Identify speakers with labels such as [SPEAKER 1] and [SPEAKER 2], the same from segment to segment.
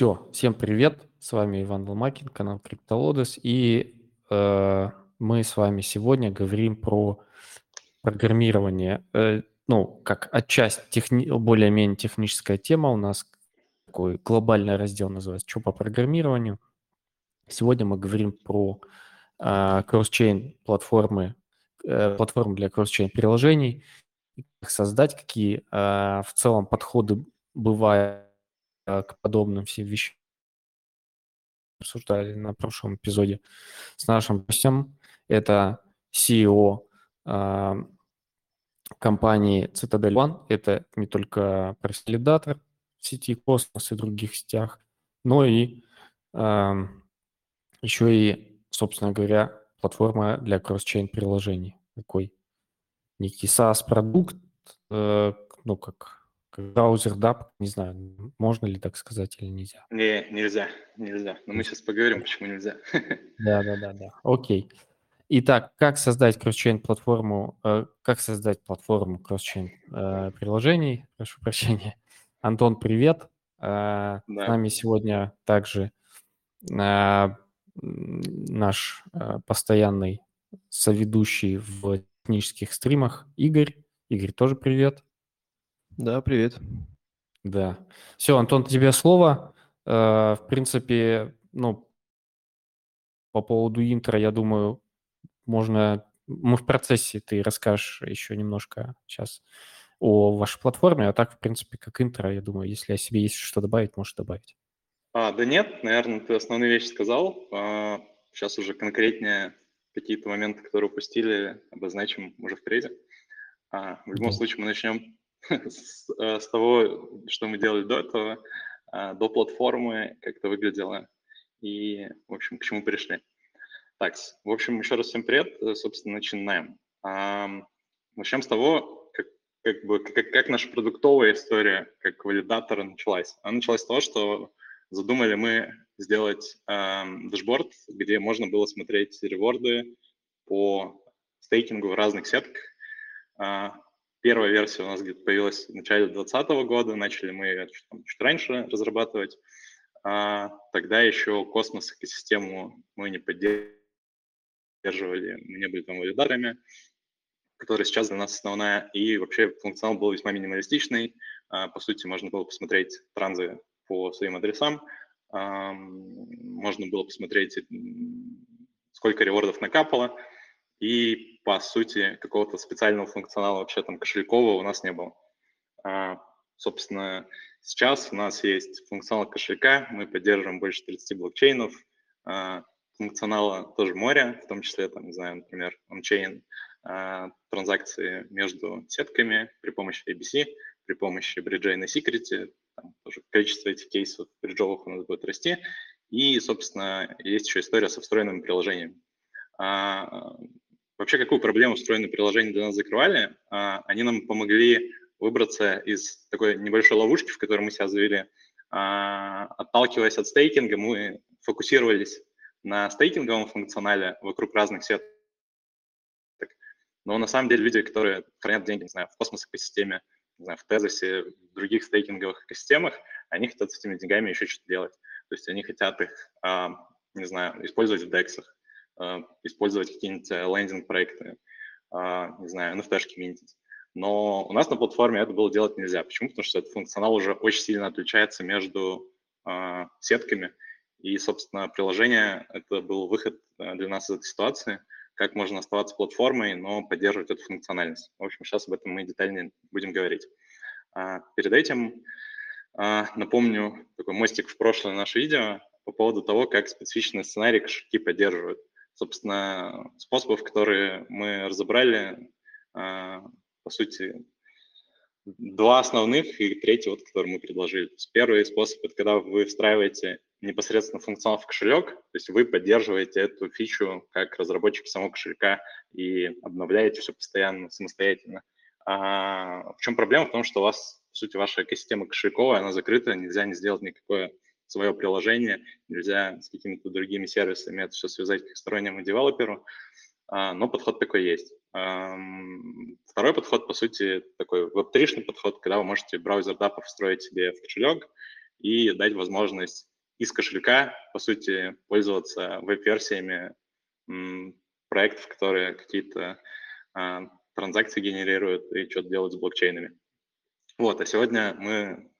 [SPEAKER 1] Все, всем привет, с вами Иван Ломакин, канал CryptoLodes, и э, мы с вами сегодня говорим про программирование, э, ну, как отчасти техни- более-менее техническая тема, у нас такой глобальный раздел называется «Что по программированию?». Сегодня мы говорим про э, кросс-чейн платформы, э, платформы для кросс-чейн приложений, как создать, какие э, в целом подходы бывают к подобным всем вещам обсуждали на прошлом эпизоде с нашим гостем. Это CEO э, компании Citadel One. Это не только консолидатор в сети Космос и других сетях, но и э, еще и, собственно говоря, платформа для cross-chain приложений. Такой некий SaaS-продукт, э, ну, как браузер DAP, не знаю, можно ли так сказать или нельзя?
[SPEAKER 2] Не, нельзя, нельзя. Но мы сейчас поговорим, почему нельзя.
[SPEAKER 1] Да, да, да, да. Окей. Итак, как создать кросс-чейн платформу, э, как создать платформу кросс-чейн э, приложений, прошу прощения. Антон, привет. Э, да. С нами сегодня также э, наш э, постоянный соведущий в технических стримах Игорь. Игорь, тоже привет.
[SPEAKER 3] Да, привет.
[SPEAKER 1] Да. Все, Антон, тебе слово. Э, в принципе, ну, по поводу интро, я думаю, можно... Мы в процессе, ты расскажешь еще немножко сейчас о вашей платформе, а так, в принципе, как интро, я думаю, если о себе есть что добавить, можешь добавить.
[SPEAKER 2] А, да нет, наверное, ты основные вещи сказал. А, сейчас уже конкретнее какие-то моменты, которые упустили, обозначим уже впереди. А, в любом да. случае мы начнем с, э, с того, что мы делали до этого, а, до платформы, как это выглядело и, в общем, к чему пришли. Так, в общем, еще раз всем привет, э, собственно, начинаем. Начнем с того, как, как, бы, как, как наша продуктовая история, как валидатора началась. Она началась с того, что задумали мы сделать э, дашборд, где можно было смотреть реворды по стейкингу в разных сетках. А, Первая версия у нас где-то появилась в начале 2020 года, начали мы ее чуть, чуть раньше разрабатывать. А, тогда еще космос экосистему мы не поддерживали, мы не были там валидаторами, которая сейчас для нас основная. И вообще функционал был весьма минималистичный. А, по сути, можно было посмотреть транзы по своим адресам, а, можно было посмотреть, сколько ревордов накапало, и, по сути, какого-то специального функционала вообще там кошелькового у нас не было. А, собственно, сейчас у нас есть функционал кошелька, мы поддерживаем больше 30 блокчейнов, а, функционала тоже море, в том числе, там, не знаю, например, ончейн, а, транзакции между сетками при помощи ABC, при помощи бриджей на секрете, там тоже количество этих кейсов бриджовых у нас будет расти, и, собственно, есть еще история со встроенными приложениями. А, Вообще, какую проблему встроенные приложения для нас закрывали? А, они нам помогли выбраться из такой небольшой ловушки, в которой мы себя завели. А, отталкиваясь от стейкинга, мы фокусировались на стейкинговом функционале вокруг разных сеток. Но на самом деле люди, которые хранят деньги, не знаю, в космос экосистеме, не знаю, в Тезосе, в других стейкинговых экосистемах, они хотят с этими деньгами еще что-то делать. То есть они хотят их, а, не знаю, использовать в дексах, использовать какие-нибудь э, лендинг-проекты, а, не знаю, NFT-шки минтить. Но у нас на платформе это было делать нельзя. Почему? Потому что этот функционал уже очень сильно отличается между э, сетками. И, собственно, приложение — это был выход э, для нас из этой ситуации, как можно оставаться платформой, но поддерживать эту функциональность. В общем, сейчас об этом мы детальнее будем говорить. А, перед этим а, напомню такой мостик в прошлое наше видео по поводу того, как специфичные сценарии кошельки поддерживают. Собственно, способов, которые мы разобрали, а, по сути, два основных и третий, вот, который мы предложили. Первый способ – это когда вы встраиваете непосредственно функционал в кошелек, то есть вы поддерживаете эту фичу как разработчик самого кошелька и обновляете все постоянно, самостоятельно. А в чем проблема? В том, что у вас, по сути, ваша экосистема кошельковая, она закрыта, нельзя не сделать никакое свое приложение, нельзя с какими-то другими сервисами это все связать как стороннему девелоперу, а, но подход такой есть. Второй подход, по сути, такой веб-тришный подход, когда вы можете браузер дапов встроить себе в кошелек и дать возможность из кошелька, по сути, пользоваться веб-версиями проектов, которые какие-то а, транзакции генерируют и что-то делают с блокчейнами. Вот, а сегодня мы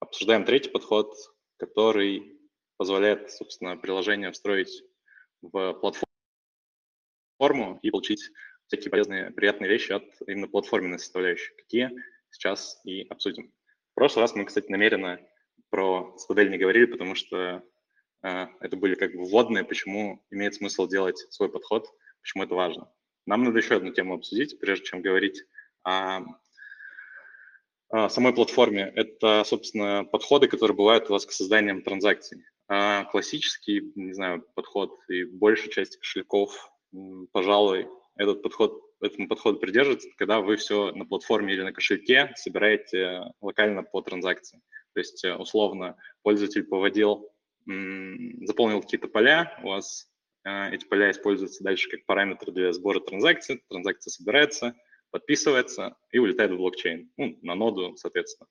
[SPEAKER 2] обсуждаем третий подход, который позволяет, собственно, приложение встроить в платформу и получить всякие полезные, приятные вещи от именно платформенной составляющей, какие сейчас и обсудим. В прошлый раз мы, кстати, намеренно про Стадель не говорили, потому что э, это были как бы вводные, почему имеет смысл делать свой подход, почему это важно. Нам надо еще одну тему обсудить, прежде чем говорить о самой платформе. Это, собственно, подходы, которые бывают у вас к созданию транзакций. А классический, не знаю, подход и большая часть кошельков, пожалуй, этот подход, этому подходу придерживается, когда вы все на платформе или на кошельке собираете локально по транзакции. То есть, э, условно, пользователь поводил, заполнил какие-то поля, у вас э, эти поля используются дальше как параметры для сбора транзакций, транзакция собирается, подписывается и улетает в блокчейн, ну, на ноду, соответственно.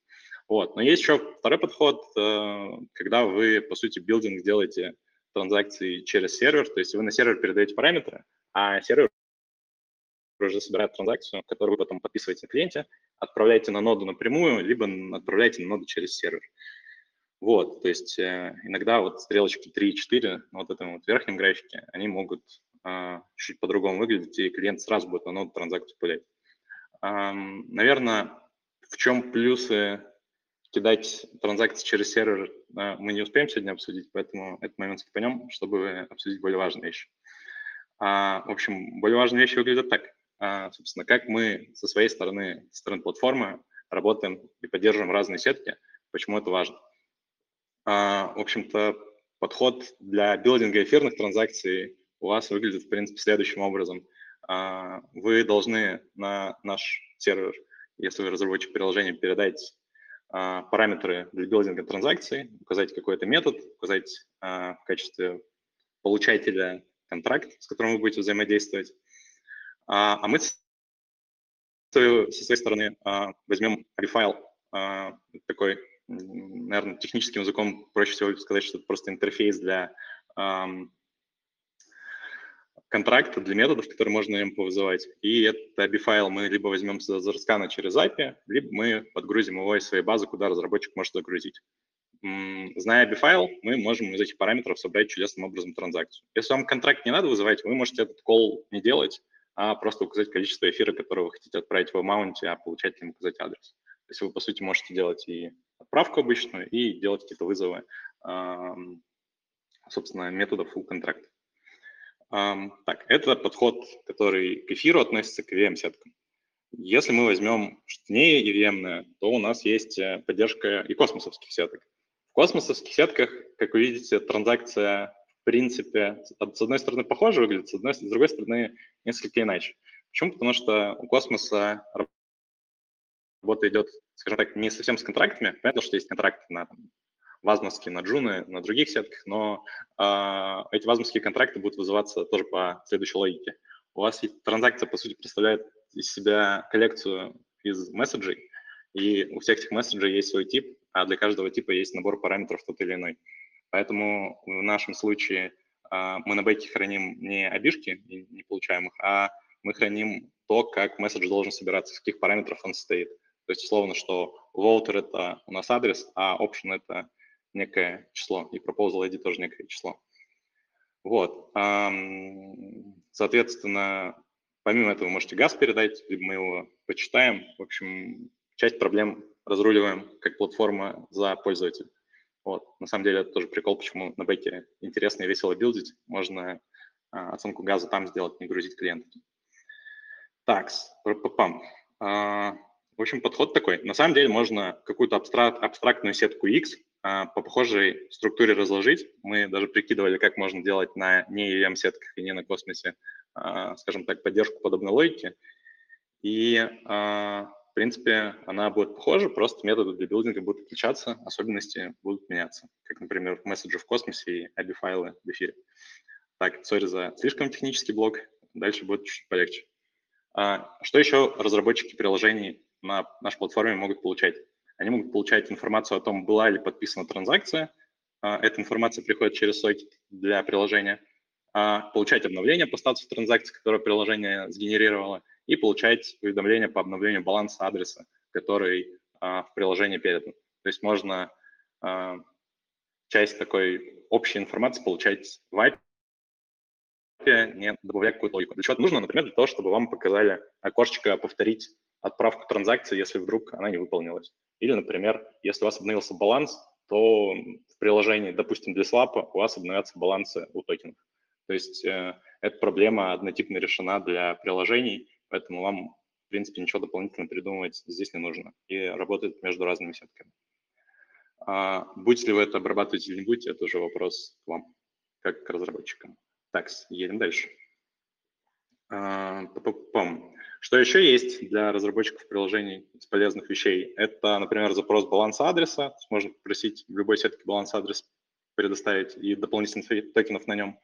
[SPEAKER 2] Вот. Но есть еще второй подход, э, когда вы, по сути, билдинг делаете транзакции через сервер, то есть вы на сервер передаете параметры, а сервер уже собирает транзакцию, которую вы потом подписываете на клиенте, отправляете на ноду напрямую, либо отправляете на ноду через сервер. Вот, то есть э, иногда вот стрелочки 3 и 4 на вот этом вот верхнем графике, они могут э, чуть по-другому выглядеть, и клиент сразу будет на ноду транзакцию пулять. Наверное, в чем плюсы кидать транзакции через сервер э, мы не успеем сегодня обсудить, поэтому этот момент скипанем, чтобы обсудить более важные вещи. А, в общем, более важные вещи выглядят так. А, собственно, как мы со своей стороны, со стороны платформы, работаем и поддерживаем разные сетки, почему это важно. А, в общем-то, подход для билдинга эфирных транзакций у вас выглядит, в принципе, следующим образом. А, вы должны на наш сервер, если вы разработчик приложения, передать параметры для билдинга транзакций, указать какой-то метод, указать в качестве получателя контракт, с которым вы будете взаимодействовать, а, а мы со своей стороны а, возьмем ABI-файл, а, такой, наверное, техническим языком проще всего сказать, что это просто интерфейс для контракта, для методов, которые можно им повызывать. И этот ABI-файл мы либо возьмем с Zarskana через API, либо мы подгрузим его из своей базы, куда разработчик может загрузить. Зная ABI-файл, мы можем из этих параметров собрать чудесным образом транзакцию. Если вам контракт не надо вызывать, вы можете этот call не делать, а просто указать количество эфира, которое вы хотите отправить в маунте, а получателям указать адрес. То есть вы, по сути, можете делать и отправку обычную, и делать какие-то вызовы, собственно, метода full contract. Так, это подход, который к эфиру относится к EVM-сеткам. Если мы возьмем что не EVM, то у нас есть э, поддержка и космосовских сеток. В космосовских сетках, как вы видите, транзакция принципе, с одной стороны, похоже выглядит, с, одной, с другой стороны, несколько иначе. Почему? Потому что у космоса работа идет, скажем так, не совсем с контрактами. Понятно, что есть контракты на вазмовские, на джуны, на других сетках, но э, эти вазмовские контракты будут вызываться тоже по следующей логике. У вас транзакция, по сути, представляет из себя коллекцию из месседжей, и у всех этих месседжей есть свой тип, а для каждого типа есть набор параметров тот или иной. Поэтому в нашем случае а, мы на бэке храним не обижки, не получаемых, а мы храним то, как месседж должен собираться, с каких параметров он состоит. То есть, условно, что voter — это у нас адрес, а option — это некое число, и proposal ID тоже некое число. Вот. Соответственно, помимо этого вы можете газ передать, либо мы его почитаем. В общем, часть проблем разруливаем как платформа за пользователя. Вот. На самом деле это тоже прикол, почему на бэке интересно и весело билдить. Можно а, оценку газа там сделать, не грузить клиента. Так, пам. В общем, подход такой. На самом деле можно какую-то абстрак, абстрактную сетку X а, по похожей структуре разложить. Мы даже прикидывали, как можно делать на не EVM-сетках и не на космосе, а, скажем так, поддержку подобной логики. И а, принципе, она будет похожа, просто методы для билдинга будут отличаться, особенности будут меняться, как, например, месседжи в космосе и ABI-файлы в эфире. Так, сори за слишком технический блок, дальше будет чуть полегче. А, что еще разработчики приложений на нашей платформе могут получать? Они могут получать информацию о том, была ли подписана транзакция, а, эта информация приходит через сокет для приложения, а, получать обновление по статусу транзакции, которое приложение сгенерировало, и получать уведомления по обновлению баланса адреса, который в приложении передан. То есть можно часть такой общей информации получать в API, не добавляя какую-то логику. Для чего это нужно? Например, для того, чтобы вам показали окошечко повторить отправку транзакции, если вдруг она не выполнилась. Или, например, если у вас обновился баланс, то в приложении, допустим, для слапа у вас обновятся балансы у токенов. То есть э, эта проблема однотипно решена для приложений, поэтому вам, в принципе, ничего дополнительно придумывать здесь не нужно. И работает между разными сетками. А, будете ли вы это обрабатывать или не будете, это уже вопрос к вам, как к разработчикам. Так, едем дальше. А, что еще есть для разработчиков приложений из полезных вещей? Это, например, запрос баланса адреса. Можно попросить в любой сетке баланс адрес предоставить и дополнительных токенов на нем.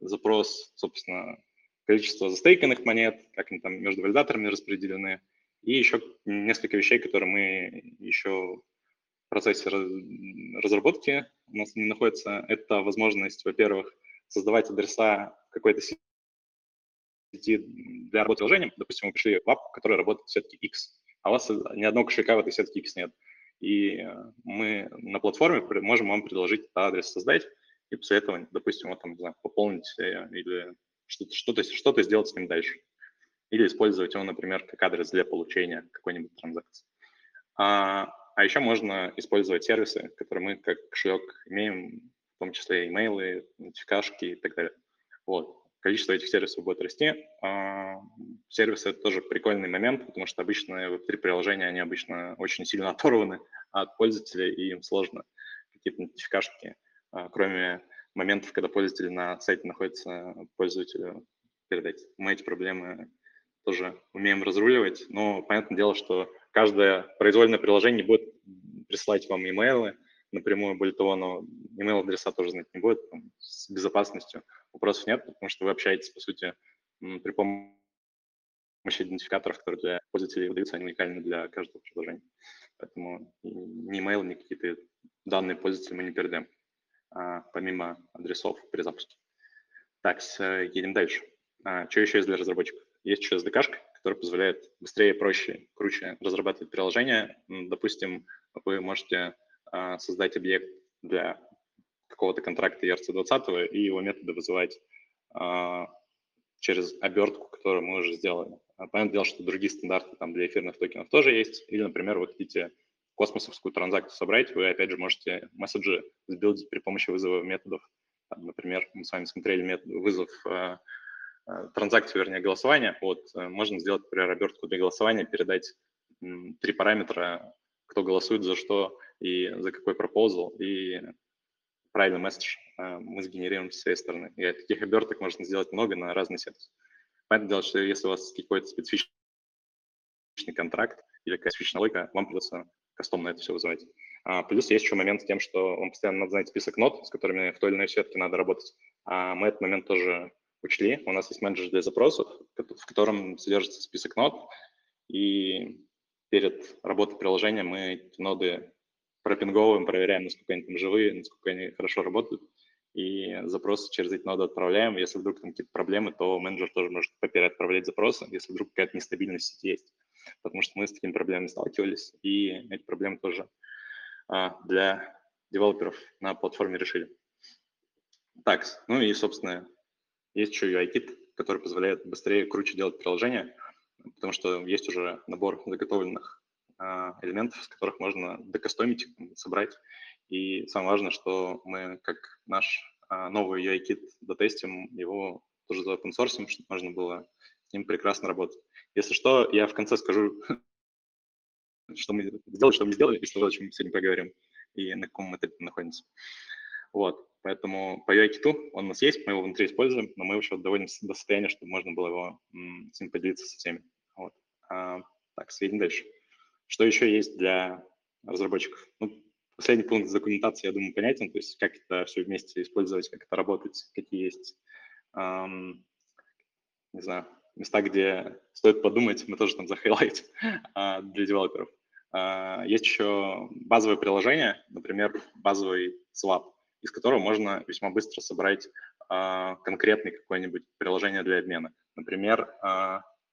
[SPEAKER 2] Запрос, собственно, количество застейканных монет, как они там между валидаторами распределены. И еще несколько вещей, которые мы еще в процессе разработки у нас не находятся. Это возможность, во-первых, создавать адреса какой-то сети для работы приложением. Допустим, вы пришли в app, который работает в сетке X, а у вас ни одного кошелька в этой сетке X нет. И э, мы на платформе можем вам предложить адрес создать, и после этого, допустим, вот там, не знаю, пополнить э, или что-то что что сделать с ним дальше. Или использовать его, например, как адрес для получения какой-нибудь транзакции. А, а еще можно использовать сервисы, которые мы как кошелек имеем, в том числе имейлы, нотификашки и так далее. Вот количество этих сервисов будет расти. А, сервисы — это тоже прикольный момент, потому что обычно Web3 приложения, они обычно очень сильно оторваны от пользователя, и им сложно какие-то нотификашки, а, кроме моментов, когда пользователь на сайте находится, пользователю передать. Мы эти проблемы тоже умеем разруливать, но понятное дело, что каждое произвольное приложение будет присылать вам имейлы, напрямую, более того, но email адреса тоже знать не будет, там, с безопасностью вопросов нет, потому что вы общаетесь, по сути, при помощи идентификаторов, которые для пользователей выдаются, они уникальны для каждого приложения. Поэтому ни email, ни какие-то данные пользователя мы не передаем, а, помимо адресов при запуске. Так, едем дальше. А, что еще есть для разработчиков? Есть еще SDK, которая позволяет быстрее, проще, круче разрабатывать приложение. Допустим, вы можете а, создать объект для какого-то контракта ERC20 и его методы вызывать а, через обертку, которую мы уже сделали. А, понятное дело, что другие стандарты там для эфирных токенов тоже есть. Или, например, вы хотите космосовскую транзакцию собрать, вы, опять же, можете месседжи сбилдить при помощи вызова методов. Там, например, мы с вами смотрели метод, вызов э, э, транзакцию, вернее, голосования. Вот, э, можно сделать, например, обертку для голосования, передать три параметра, кто голосует за что, и за какой пропозал, и правильный месседж э, мы сгенерируем с своей стороны. И таких оберток можно сделать много на разные сервисы. Понятное дело, что если у вас какой-то специфичный контракт или какая-то специфичная логика, вам придется кастомно это все вызывать. А, плюс есть еще момент с тем, что вам постоянно надо знать список нот, с которыми в той или иной сетке надо работать. А мы этот момент тоже учли. У нас есть менеджер для запросов, в котором содержится список нот, и перед работой приложения мы эти ноды пропинговываем, проверяем, насколько они там живые, насколько они хорошо работают, и запросы через эти ноды отправляем. Если вдруг там какие-то проблемы, то менеджер тоже может отправлять запросы, если вдруг какая-то нестабильность есть. Потому что мы с такими проблемами сталкивались, и эти проблемы тоже а, для девелоперов на платформе решили. Так, ну и, собственно, есть еще UI-кит, который позволяет быстрее, круче делать приложение, потому что есть уже набор заготовленных элементов, с которых можно докастомить, собрать. И самое важное, что мы, как наш а, новый UI-кит дотестим, его тоже за open source, чтобы можно было с ним прекрасно работать. Если что, я в конце скажу, что мы сделали, что мы сделали, и что о чем мы сегодня поговорим, и на каком этапе находимся. Вот, поэтому по UI-киту он у нас есть, мы его внутри используем, но мы еще доводим до состояния, чтобы можно было его с ним поделиться со всеми. Вот. А, так, следим дальше. Что еще есть для разработчиков? Ну, последний пункт документации, я думаю, понятен, то есть как это все вместе использовать, как это работать, какие есть, эм, не знаю, места, где стоит подумать, мы тоже там захайлайтим э, для девелоперов. Э, есть еще базовое приложение, например, базовый Swap. из которого можно весьма быстро собрать э, конкретный какое-нибудь приложение для обмена. Например,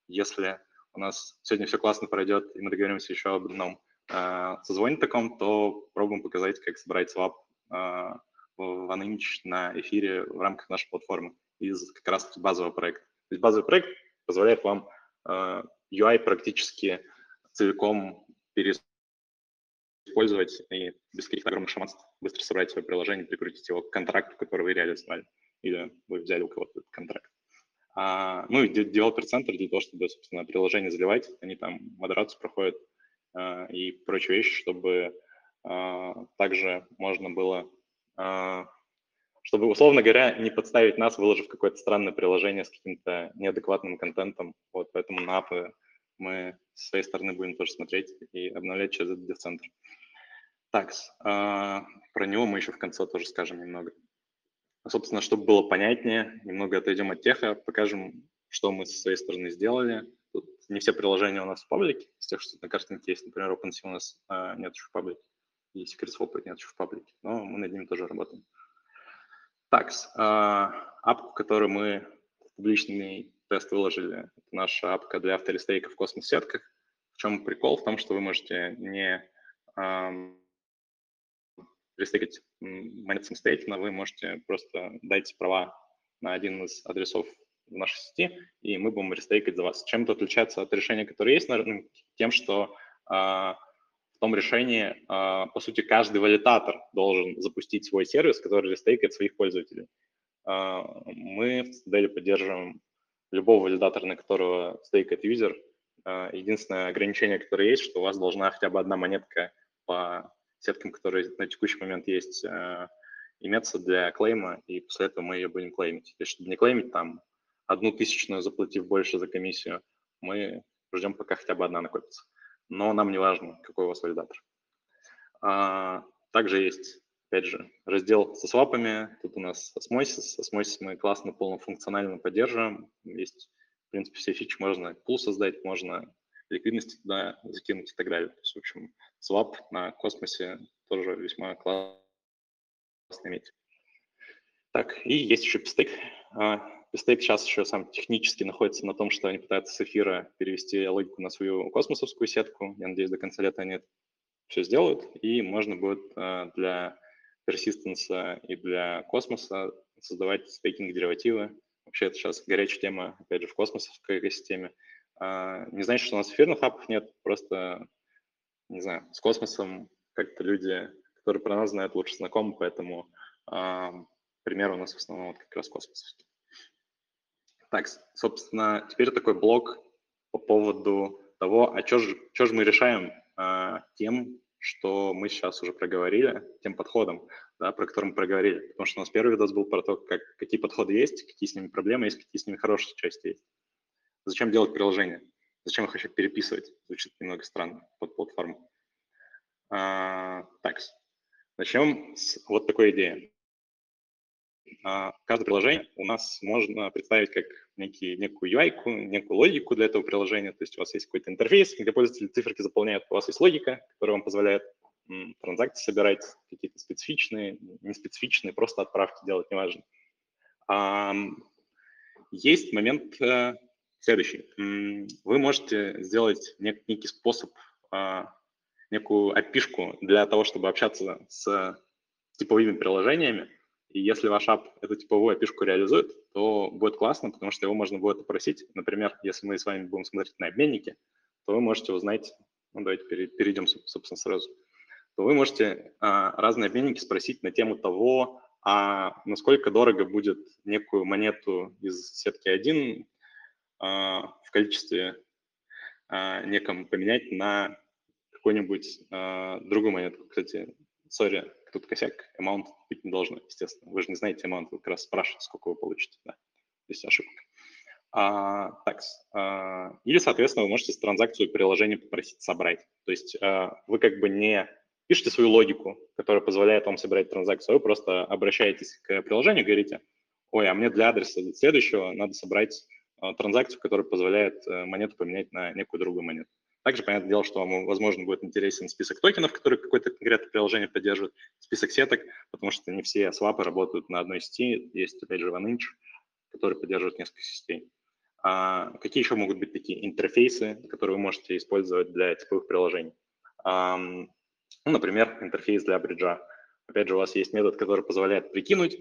[SPEAKER 2] если у нас сегодня все классно пройдет, и мы договоримся еще об одном э, созвоне таком, то пробуем показать, как собрать свап э, в Anonymous на эфире в рамках нашей платформы из как раз базового проекта. То есть базовый проект позволяет вам UI практически целиком переиспользовать и без каких-то огромных шаманств быстро собрать свое приложение, прикрутить его к контракту, который вы реализовали, или вы взяли у кого-то этот контракт. А, ну и девелопер-центр для того, чтобы, собственно, приложение заливать, они там модерацию проходят а, и прочие вещи, чтобы а, также можно было, а, чтобы, условно говоря, не подставить нас, выложив какое-то странное приложение с каким-то неадекватным контентом. Вот поэтому на апы мы с своей стороны будем тоже смотреть и обновлять через этот дев-центр. Так, а, про него мы еще в конце тоже скажем немного. Собственно, чтобы было понятнее, немного отойдем от теха, покажем, что мы со своей стороны сделали. Тут не все приложения у нас в паблике, из тех, что на картинке есть. Например, OpenSea у нас а, нет еще в паблике, и SecretSwap нет еще в паблике, но мы над ним тоже работаем. Так, а, апку, которую мы в публичный тест выложили. Это наша апка для авторестейка в космос-сетках. В чем прикол? В том, что вы можете не эм, рестейкать монет самостоятельно, вы можете просто дать права на один из адресов в нашей сети, и мы будем рестейкать за вас. Чем это отличается от решения, которое есть на рынке? Тем, что э, в том решении, э, по сути, каждый валидатор должен запустить свой сервис, который рестейкает своих пользователей. Э, мы в Цитадели поддерживаем любого валидатора, на которого стейкает юзер. Единственное ограничение, которое есть, что у вас должна хотя бы одна монетка по сеткам, которые на текущий момент есть, а, иметься для клейма, и после этого мы ее будем клеймить. То есть, чтобы не клеймить там одну тысячную, заплатив больше за комиссию, мы ждем, пока хотя бы одна накопится. Но нам не важно, какой у вас валидатор. А, также есть опять же, раздел со свапами, тут у нас Osmosis, Osmosis мы классно, полнофункционально поддерживаем, есть, в принципе, все фичи, можно пул создать, можно ликвидности туда закинуть и так далее. То есть, в общем, свап на космосе тоже весьма классно иметь. Так, и есть еще Pistake. Pistake сейчас еще сам технически находится на том, что они пытаются с эфира перевести логику на свою космосовскую сетку. Я надеюсь, до конца лета они это все сделают, и можно будет а, для персистенса и для космоса создавать стейкинг-деривативы. Вообще это сейчас горячая тема, опять же, в космосовской экосистеме. А, не значит, что у нас эфирных апов нет, просто, не знаю, с космосом как-то люди, которые про нас знают, лучше знакомы, поэтому а, пример у нас в основном вот как раз космосовский. Так, собственно, теперь такой блок по поводу того, а что же, что же мы решаем а, тем, что мы сейчас уже проговорили, тем подходом, да, про который мы проговорили. Потому что у нас первый видос был про то, как, какие подходы есть, какие с ними проблемы есть, какие с ними хорошие части есть. Зачем делать приложение? Зачем их еще переписывать? Звучит немного странно под платформу. А, так, начнем с вот такой идеи. А, каждое приложение у нас можно представить как некий, некую UI, некую логику для этого приложения. То есть у вас есть какой-то интерфейс, где пользователи циферки заполняют, у вас есть логика, которая вам позволяет м, транзакции собирать, какие-то специфичные, неспецифичные, просто отправки делать, неважно. А, есть момент э, следующий. Вы можете сделать нек- некий способ, а, некую опишку для того, чтобы общаться с типовыми приложениями, и если ваш ап эту типовую опишку реализует, то будет классно, потому что его можно будет попросить. Например, если мы с вами будем смотреть на обменники, то вы можете узнать, ну давайте перейдем, собственно, сразу, то вы можете а, разные обменники спросить на тему того, а насколько дорого будет некую монету из сетки 1 а, в количестве а, неком поменять на какую-нибудь а, другую монету. Кстати, сори, тут косяк, amount быть не должно, естественно. Вы же не знаете amount, вы как раз спрашиваете, сколько вы получите. Да. Здесь ошибка. А, так, а, или, соответственно, вы можете транзакцию приложения попросить собрать. То есть а, вы как бы не пишете свою логику, которая позволяет вам собирать транзакцию, а вы просто обращаетесь к приложению говорите, ой, а мне для адреса следующего надо собрать а, транзакцию, которая позволяет а, монету поменять на некую другую монету. Также, понятное дело, что вам, возможно, будет интересен список токенов, которые какое-то конкретное приложение поддерживает, список сеток, потому что не все свапы работают на одной сети. Есть, опять же, OneInch, который поддерживает несколько сетей. А какие еще могут быть такие интерфейсы, которые вы можете использовать для типовых приложений? А, ну, например, интерфейс для бриджа. Опять же, у вас есть метод, который позволяет прикинуть,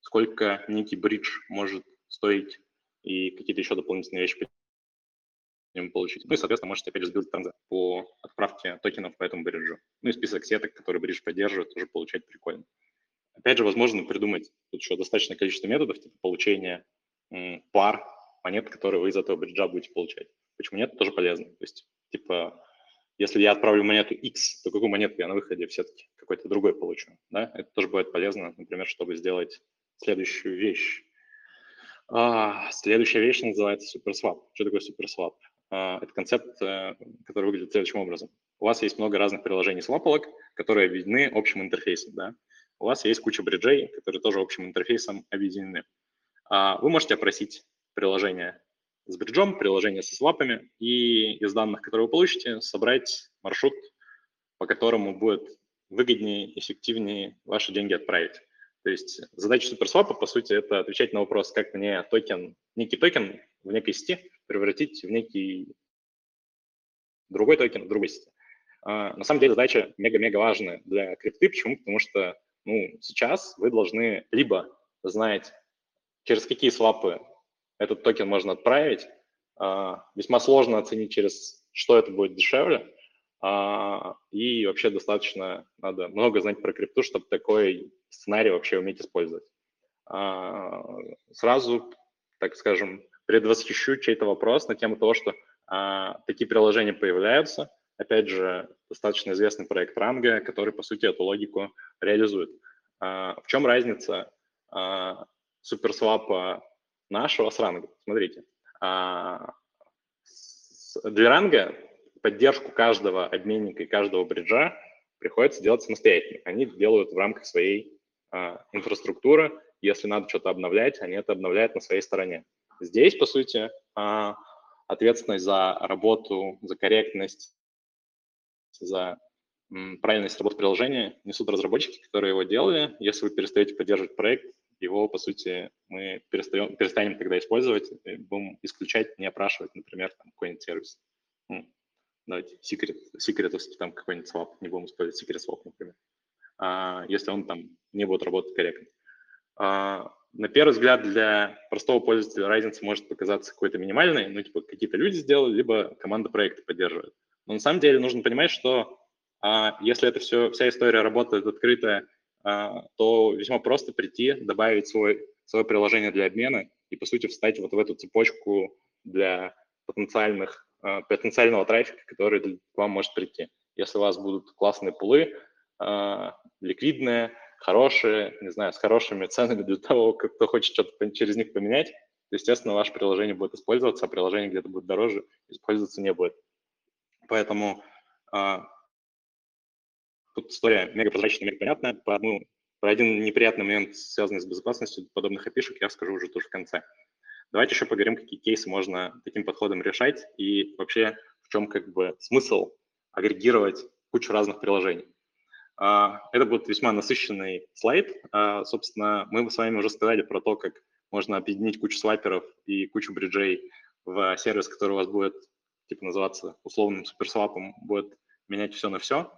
[SPEAKER 2] сколько некий бридж может стоить и какие-то еще дополнительные вещи по нему получить. Ну и, соответственно, можете опять же сделать транзакцию по отправке токенов по этому бриджу. Ну и список сеток, которые бридж поддерживает, тоже получать прикольно. Опять же, возможно придумать тут еще достаточное количество методов, типа получения пар монет, которые вы из этого бриджа будете получать. Почему нет? Тоже полезно. То есть, типа, если я отправлю монету X, то какую монету я на выходе все-таки какой-то другой получу? Да? Это тоже будет полезно, например, чтобы сделать следующую вещь. А, следующая вещь называется суперсвап. Что такое суперсвап? А, это концепт, э, который выглядит следующим образом. У вас есть много разных приложений свапалок, которые объединены общим интерфейсом. Да? У вас есть куча бриджей, которые тоже общим интерфейсом объединены. А, вы можете опросить приложение с бриджом, приложение со свапами, и из данных, которые вы получите, собрать маршрут, по которому будет выгоднее, эффективнее ваши деньги отправить. То есть задача суперсвапа, по сути, это отвечать на вопрос, как мне токен, некий токен в некой сети превратить в некий другой токен в другой сети. А, на самом деле задача мега-мега важная для крипты. Почему? Потому что ну, сейчас вы должны либо знать, через какие свапы этот токен можно отправить. А, весьма сложно оценить, через что это будет дешевле. А, и вообще достаточно надо много знать про крипту, чтобы такой сценарий вообще уметь использовать. А, сразу, так скажем, предвосхищу чей-то вопрос на тему того, что такие приложения появляются. Опять же, достаточно известный проект Ранга, который, по сути, эту логику реализует. В чем разница суперсвапа нашего с ранга. Смотрите, а, для ранга поддержку каждого обменника и каждого бриджа приходится делать самостоятельно. Они делают в рамках своей а, инфраструктуры. Если надо что-то обновлять, они это обновляют на своей стороне. Здесь, по сути, а, ответственность за работу, за корректность, за правильность работы приложения несут разработчики, которые его делали. Если вы перестаете поддерживать проект, его, по сути, мы перестаем, перестанем тогда использовать, будем исключать, не опрашивать, например, там какой-нибудь сервис. Ну, давайте, секрет, секретовский там какой-нибудь свап, не будем использовать секрет свап, например, а, если он там не будет работать корректно. А, на первый взгляд для простого пользователя разница может показаться какой-то минимальной, ну, типа какие-то люди сделали, либо команда проекта поддерживает. Но на самом деле нужно понимать, что а, если это все, вся история работает открыто а, то весьма просто прийти, добавить свой, свое приложение для обмена и, по сути, встать вот в эту цепочку для потенциальных, потенциального трафика, который к вам может прийти. Если у вас будут классные пулы, а, ликвидные, хорошие, не знаю, с хорошими ценами для того, кто хочет что-то через них поменять, то, естественно, ваше приложение будет использоваться, а приложение где-то будет дороже, использоваться не будет. Поэтому Тут история мега прозрачная, мега понятная. Про, одну, про один неприятный момент, связанный с безопасностью подобных опишек, я скажу уже тоже в конце. Давайте еще поговорим, какие кейсы можно таким подходом решать и вообще в чем как бы смысл агрегировать кучу разных приложений. А, это будет весьма насыщенный слайд. А, собственно, мы с вами уже сказали про то, как можно объединить кучу свайперов и кучу бриджей в сервис, который у вас будет типа называться условным суперсвапом, будет менять все на все.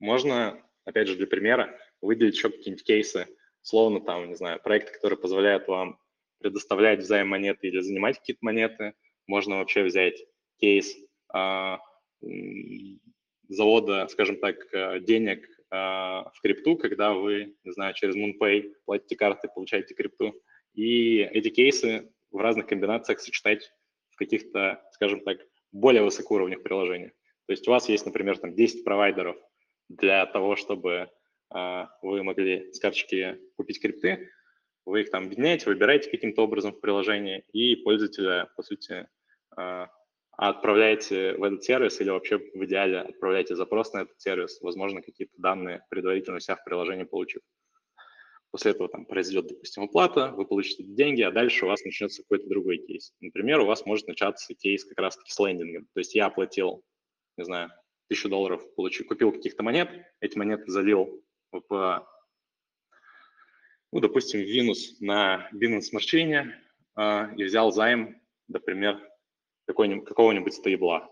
[SPEAKER 2] Можно, опять же, для примера, выделить еще какие-нибудь кейсы, словно там, не знаю, проекты, которые позволяют вам предоставлять взаим монеты или занимать какие-то монеты. Можно вообще взять кейс а, завода, скажем так, э, денег а, в крипту, когда вы, не знаю, через MoonPay платите карты, получаете крипту. И эти кейсы в разных комбинациях сочетать в каких-то, скажем так, более высокоуровневых приложениях. То есть у вас есть, например, там 10 провайдеров для того, чтобы э, вы могли с карточки купить крипты, вы их там объединяете, выбираете каким-то образом в приложении и пользователя, по сути, э, отправляете в этот сервис или вообще в идеале отправляете запрос на этот сервис, возможно, какие-то данные предварительно у себя в приложении получив. После этого там произойдет, допустим, оплата, вы получите деньги, а дальше у вас начнется какой-то другой кейс. Например, у вас может начаться кейс как раз-таки с лендингом. То есть я оплатил, не знаю, тысячу долларов, получил, купил каких-то монет, эти монеты залил в, ну, допустим, в на Binance Smart Chain э, и взял займ, например, какого-нибудь стейбла.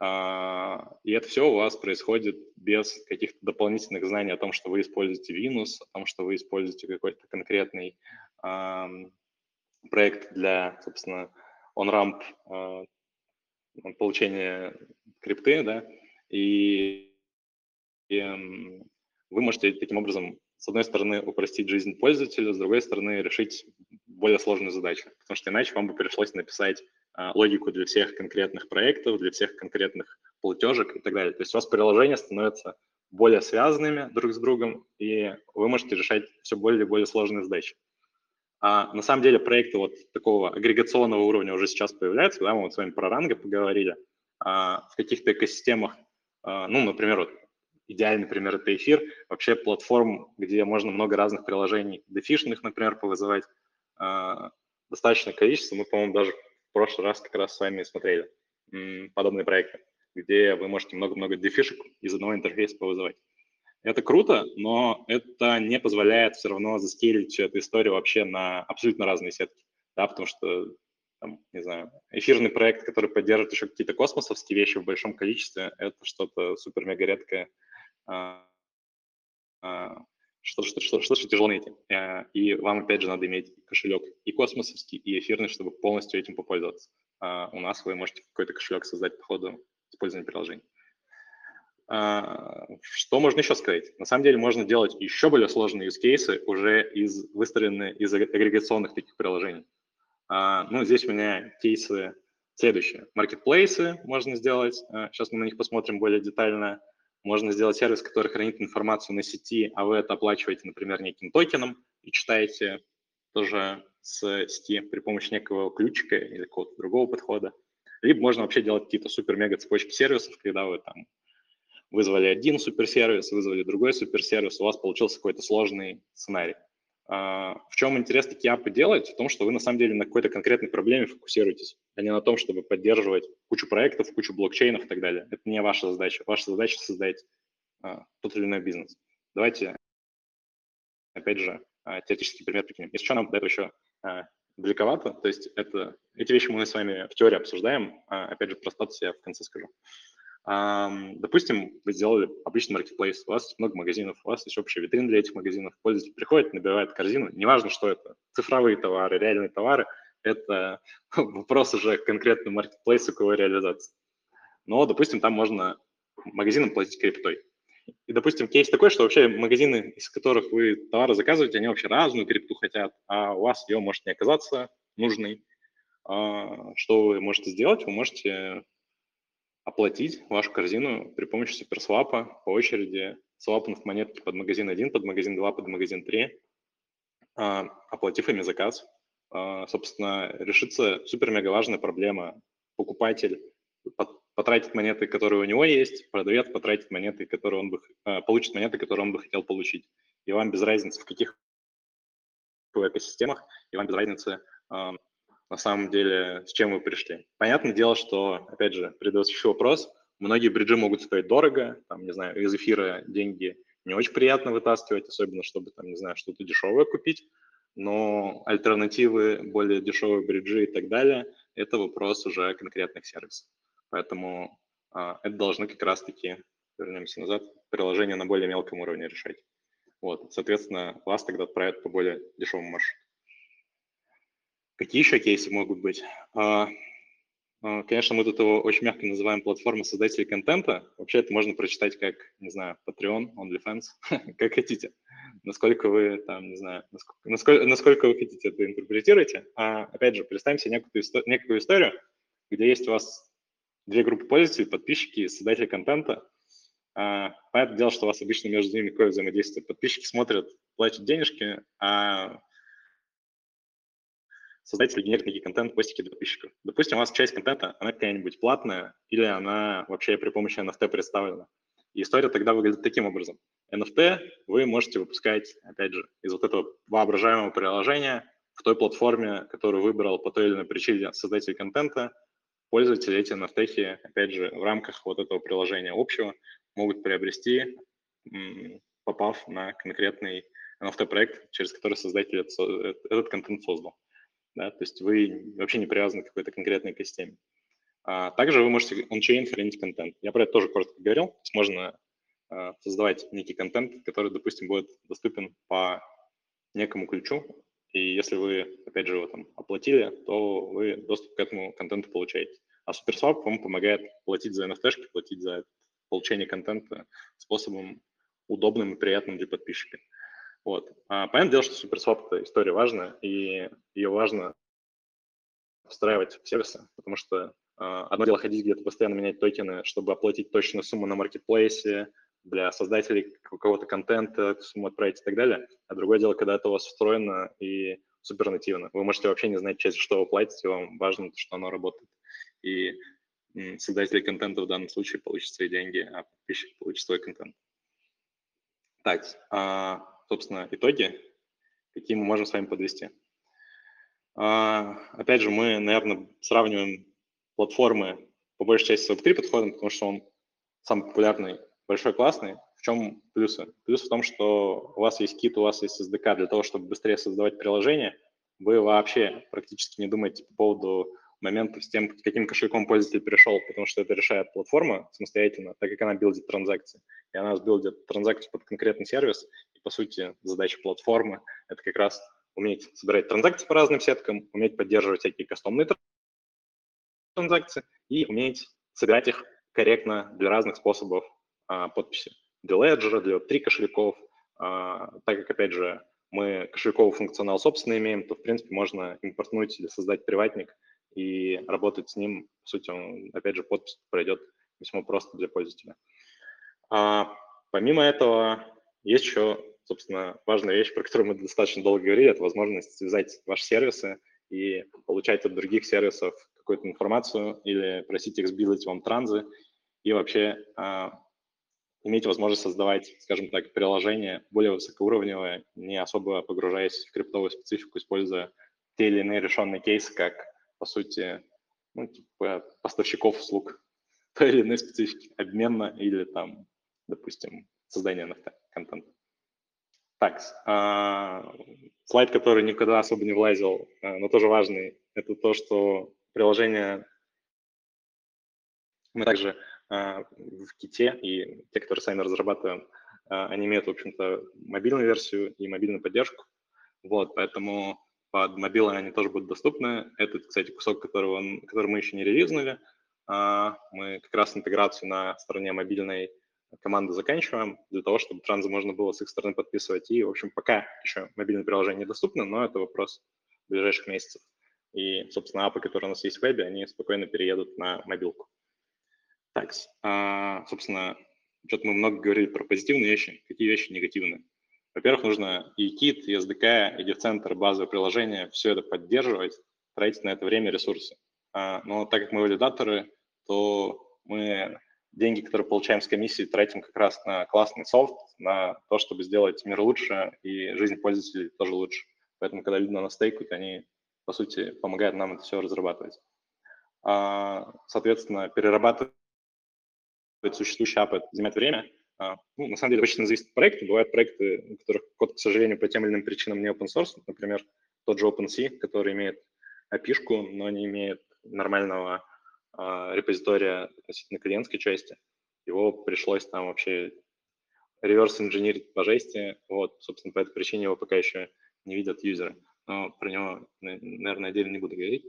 [SPEAKER 2] А, и это все у вас происходит без каких-то дополнительных знаний о том, что вы используете Venus, о том, что вы используете какой-то конкретный проект для, собственно, on-ramp а, получения крипты, да, и, и вы можете таким образом, с одной стороны, упростить жизнь пользователя, с другой стороны, решить более сложную задачу, потому что иначе вам бы пришлось написать а, логику для всех конкретных проектов, для всех конкретных платежек и так далее. То есть у вас приложения становятся более связанными друг с другом, и вы можете решать все более и более сложные задачи. А на самом деле проекты вот такого агрегационного уровня уже сейчас появляются, да, мы вот с вами про ранго поговорили, а, в каких-то экосистемах, а, ну, например, вот идеальный пример – это эфир, вообще платформ, где можно много разных приложений, дефишных, например, повызывать, а, достаточное количество, мы, по-моему, даже прошлый раз как раз с вами смотрели подобные проекты, где вы можете много-много дефишек из одного интерфейса повызывать. Это круто, но это не позволяет все равно заскейлить всю эту историю вообще на абсолютно разные сетки, да, потому что, там, не знаю, эфирный проект, который поддерживает еще какие-то космосовские вещи в большом количестве, это что-то супер-мега редкое, а, а, что, что, что, что тяжело найти. Э, и вам, опять же, надо иметь кошелек и космосовский, и эфирный, чтобы полностью этим попользоваться. А у нас вы можете какой-то кошелек создать по ходу использования приложений. А, что можно еще сказать? На самом деле можно делать еще более сложные use cases уже из выстроенные из агрегационных таких приложений. А, ну, здесь у меня кейсы следующие. Маркетплейсы можно сделать. Сейчас мы на них посмотрим более детально. Можно сделать сервис, который хранит информацию на сети, а вы это оплачиваете, например, неким токеном и читаете тоже с сети при помощи некого ключика или какого-то другого подхода. Либо можно вообще делать какие-то супер-мега цепочки сервисов, когда вы там вызвали один суперсервис, вызвали другой суперсервис, у вас получился какой-то сложный сценарий. А, в чем интерес такие апы делать? В том, что вы на самом деле на какой-то конкретной проблеме фокусируетесь, а не на том, чтобы поддерживать кучу проектов, кучу блокчейнов и так далее. Это не ваша задача. Ваша задача создать а, тот или иной бизнес. Давайте, опять же, а, теоретический пример прикинем. Если что, нам до этого еще далековато, то есть это, эти вещи мы с вами в теории обсуждаем, опять же, про статус я в конце скажу. Допустим, вы сделали обычный маркетплейс, у вас много магазинов, у вас есть общая витрина для этих магазинов, пользователь приходит, набивает корзину, неважно, что это, цифровые товары, реальные товары, это вопрос уже конкретно маркетплейса, у кого реализации. Но, допустим, там можно магазинам платить криптой. И, допустим, кейс такой, что вообще магазины, из которых вы товары заказываете, они вообще разную крипту хотят, а у вас ее может не оказаться нужной. А, что вы можете сделать? Вы можете оплатить вашу корзину при помощи суперсвапа по очереди, свапнув монетки под магазин 1, под магазин 2, под магазин 3, а, оплатив ими заказ. А, собственно, решится супер-мега важная проблема. Покупатель потратит монеты, которые у него есть, продавец потратит монеты, которые он бы, а, получит монеты, которые он бы хотел получить. И вам без разницы, в каких экосистемах, и вам без разницы, на самом деле, с чем вы пришли. Понятное дело, что, опять же, предыдущий вопрос, многие бриджи могут стоить дорого, там, не знаю, из эфира деньги не очень приятно вытаскивать, особенно чтобы, там, не знаю, что-то дешевое купить, но альтернативы, более дешевые бриджи и так далее, это вопрос уже конкретных сервисов. Поэтому а, это должны как раз-таки, вернемся назад, приложение на более мелком уровне решать. Вот, соответственно, вас тогда отправят по более дешевому маршруту. Какие еще кейсы могут быть? А, а, конечно, мы тут его очень мягко называем платформа создателей контента. Вообще это можно прочитать как, не знаю, Patreon, OnlyFans, как хотите. Насколько вы там, не знаю, насколько, насколько вы хотите это интерпретируете. А, опять же, представим себе некую, некую историю, где есть у вас две группы пользователей, подписчики, создатели контента. А, понятное дело, что у вас обычно между ними какое взаимодействие. Подписчики смотрят, платят денежки, а создатели генерят некий контент, постики для подписчиков. Допустим, у вас часть контента, она какая-нибудь платная, или она вообще при помощи NFT представлена. И история тогда выглядит таким образом. NFT вы можете выпускать, опять же, из вот этого воображаемого приложения в той платформе, которую выбрал по той или иной причине создатель контента, пользователи эти NFT, опять же, в рамках вот этого приложения общего могут приобрести, попав на конкретный NFT-проект, через который создатель этот, этот контент создал. Да? То есть вы вообще не привязаны к какой-то конкретной экосистеме. А также вы можете on-chain хранить контент. Я про это тоже коротко говорил. То есть можно а, создавать некий контент, который, допустим, будет доступен по некому ключу, и если вы, опять же, его там оплатили, то вы доступ к этому контенту получаете. А SuperSwap вам помогает платить за NFT, платить за получение контента способом удобным и приятным для подписчика. Вот. А, понятное дело, что SuperSwap – это история важная, и ее важно встраивать в сервисы, потому что а, одно дело ходить где-то постоянно менять токены, чтобы оплатить точную сумму на маркетплейсе, для создателей какого-то контента, сумму отправить и так далее. А другое дело, когда это у вас встроено и супер нативно. Вы можете вообще не знать, через что вы платите, вам важно, что оно работает. И создатели контента в данном случае получат свои деньги, а подписчик получит свой контент. Так, а, собственно, итоги, какие мы можем с вами подвести. А, опять же, мы, наверное, сравниваем платформы по большей части с Web3 подходом, потому что он самый популярный, большой, классный. В чем плюсы? Плюс в том, что у вас есть кит, у вас есть SDK для того, чтобы быстрее создавать приложение. Вы вообще практически не думаете по поводу моментов с тем, каким кошельком пользователь пришел, потому что это решает платформа самостоятельно, так как она билдит транзакции. И она билдит транзакцию под конкретный сервис. И, по сути, задача платформы — это как раз уметь собирать транзакции по разным сеткам, уметь поддерживать всякие кастомные транзакции и уметь собирать их корректно для разных способов а, подписи. Для Ledger, для три кошельков. А, так как, опять же, мы кошельковый функционал собственно имеем, то, в принципе, можно импортнуть или создать приватник и работать с ним. По сути, он, опять же, подпись пройдет весьма просто для пользователя. А, помимо этого, есть еще, собственно, важная вещь, про которую мы достаточно долго говорили, это возможность связать ваши сервисы и получать от других сервисов какую-то информацию или просить их сбилить вам транзы и вообще а, иметь возможность создавать, скажем так, приложение более высокоуровневое, не особо погружаясь в криптовую специфику, используя те или иные решенные кейсы, как, по сути, ну, типа поставщиков услуг той или иной специфики, обмена или там, допустим, создание NFT-контента. Так, а, слайд, который никогда особо не влазил, а, но тоже важный, это то, что приложение мы также а, в Ките, и те, которые сами разрабатываем, они имеют, в общем-то, мобильную версию и мобильную поддержку. Вот, поэтому под мобилой они тоже будут доступны. Этот, кстати, кусок, которого, который мы еще не релизнули, а, мы как раз интеграцию на стороне мобильной команды заканчиваем для того, чтобы транзы можно было с их стороны подписывать. И, в общем, пока еще мобильное приложение недоступно, но это вопрос ближайших месяцев. И, собственно, апы, которые у нас есть в вебе, они спокойно переедут на мобилку. Так, а, собственно, что-то мы много говорили про позитивные вещи. Какие вещи негативные? Во-первых, нужно и Kit, и SDK, и DevCenter, базовое приложение, все это поддерживать, тратить на это время ресурсы. А, но так как мы валидаторы, то мы деньги, которые получаем с комиссии, тратим как раз на классный софт, на то, чтобы сделать мир лучше и жизнь пользователей тоже лучше. Поэтому, когда люди на нас стейкают, они, по сути, помогают нам это все разрабатывать. А, соответственно, перерабатывать существующий ап, это занимает время. А, ну, на самом деле, очень зависит от проекта. Бывают проекты, у которых код, к сожалению, по тем или иным причинам не open source. Например, тот же OpenSea, который имеет api но не имеет нормального а, репозитория относительно клиентской части. Его пришлось там вообще реверс инженерить по жести. Вот, собственно, по этой причине его пока еще не видят юзеры. Но про него, наверное, отдельно не буду говорить.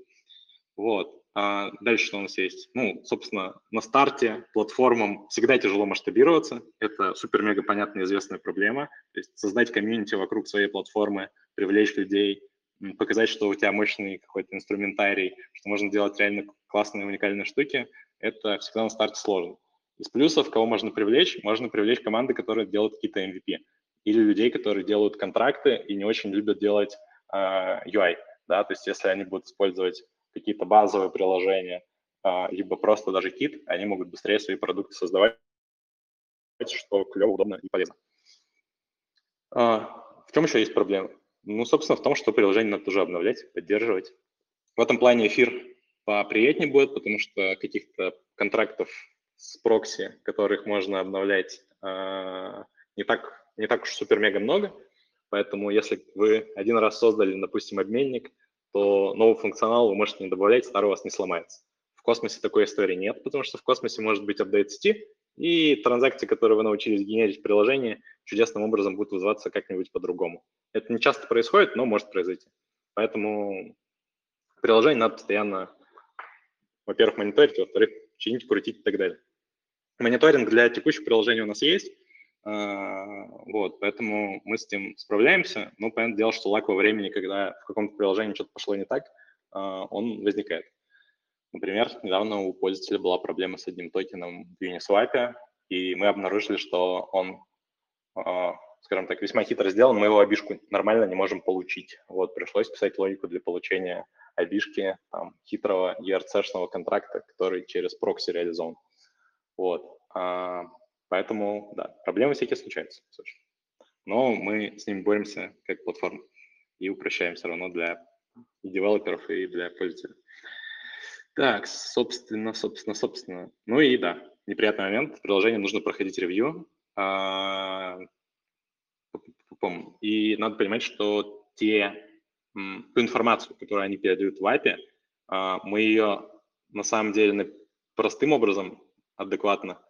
[SPEAKER 2] Вот. А дальше что у нас есть? Ну, собственно, на старте платформам всегда тяжело масштабироваться. Это супер-мега понятная известная проблема. То есть создать комьюнити вокруг своей платформы, привлечь людей, показать, что у тебя мощный какой-то инструментарий, что можно делать реально классные уникальные штуки, это всегда на старте сложно. Из плюсов, кого можно привлечь? Можно привлечь команды, которые делают какие-то MVP. Или людей, которые делают контракты и не очень любят делать э, UI. Да? То есть если они будут использовать какие-то базовые приложения, а, либо просто даже кит, они могут быстрее свои продукты создавать, что клево, удобно и полезно. А, в чем еще есть проблема? Ну, собственно, в том, что приложение надо тоже обновлять, поддерживать. В этом плане эфир поприятнее будет, потому что каких-то контрактов с прокси, которых можно обновлять, а, не так, не так уж супер-мега много. Поэтому если вы один раз создали, допустим, обменник, то новый функционал вы можете не добавлять, старый у вас не сломается. В космосе такой истории нет, потому что в космосе может быть апдейт сети, и транзакции, которые вы научились генерить в приложении, чудесным образом будут вызываться как-нибудь по-другому. Это не часто происходит, но может произойти. Поэтому приложение надо постоянно, во-первых, мониторить, во-вторых, чинить, крутить и так далее. Мониторинг для текущего приложения у нас есть, вот, поэтому мы с этим справляемся, но понятное дело, что лак во времени, когда в каком-то приложении что-то пошло не так, а, он возникает. Например, недавно у пользователя была проблема с одним токеном в Uniswap, и мы обнаружили, что он, а, скажем так, весьма хитро сделан, мы его обишку нормально не можем получить. Вот, пришлось писать логику для получения обишки там, хитрого ERC-шного контракта, который через прокси реализован. Вот. Поэтому, да, проблемы всякие случаются. Слушай. Но мы с ними боремся как платформа и упрощаем все равно для и девелоперов, и для пользователей. Так, собственно, собственно, собственно. Ну и да, неприятный момент. Приложение нужно проходить ревью. А, и надо понимать, что те, ту информацию, которую они передают в API, а, мы ее на самом деле простым образом, адекватно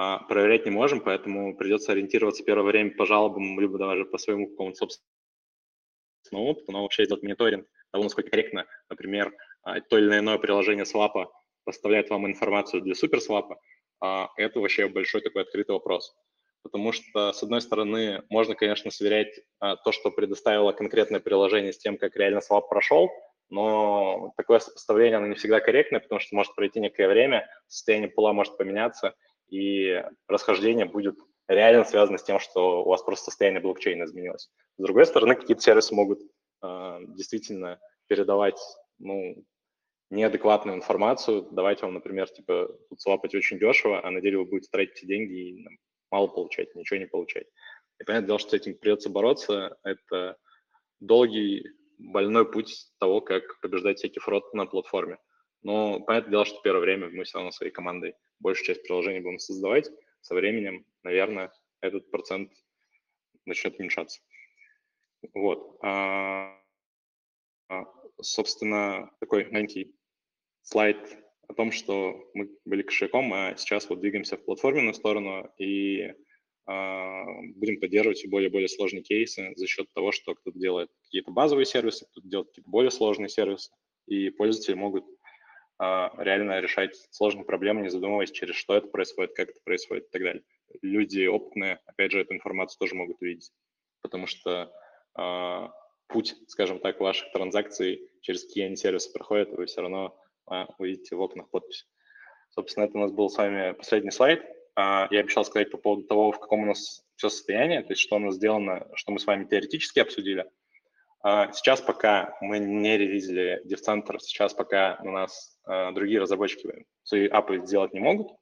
[SPEAKER 2] а, проверять не можем, поэтому придется ориентироваться первое время по жалобам, либо даже по своему какому-то собственному опыту, но вообще сделать мониторинг того, насколько корректно, например, а, то или иное приложение свапа поставляет вам информацию для суперсвапа, а, это вообще большой такой открытый вопрос. Потому что, с одной стороны, можно, конечно, сверять то, что предоставило конкретное приложение с тем, как реально свап прошел, но такое сопоставление, оно не всегда корректное, потому что может пройти некое время, состояние пула может поменяться – и расхождение будет реально связано с тем, что у вас просто состояние блокчейна изменилось. С другой стороны, какие-то сервисы могут э, действительно передавать ну, неадекватную информацию, давать вам, например, типа, тут свапать очень дешево, а на деле вы будете тратить деньги и ну, мало получать, ничего не получать. И понятное дело, что с этим придется бороться. Это долгий, больной путь того, как побеждать всякий фрод на платформе. Но понятное дело, что первое время мы все равно своей командой большую часть приложений будем создавать, со временем, наверное, этот процент начнет уменьшаться. Вот. А, а, собственно, такой маленький слайд о том, что мы были кошельком, а сейчас вот двигаемся в платформенную сторону и а, будем поддерживать все более и более сложные кейсы за счет того, что кто-то делает какие-то базовые сервисы, кто-то делает какие-то более сложные сервисы, и пользователи могут реально решать сложные проблемы, не задумываясь, через что это происходит, как это происходит и так далее. Люди опытные, опять же, эту информацию тоже могут увидеть, потому что э, путь, скажем так, ваших транзакций, через какие они сервисы проходят, вы все равно э, увидите в окнах подпись. Собственно, это у нас был с вами последний слайд. Э, я обещал сказать по поводу того, в каком у нас все состояние, то есть что у нас сделано, что мы с вами теоретически обсудили. Сейчас пока мы не релизили DevCenter, сейчас пока у нас а, другие разработчики свои апы сделать не могут.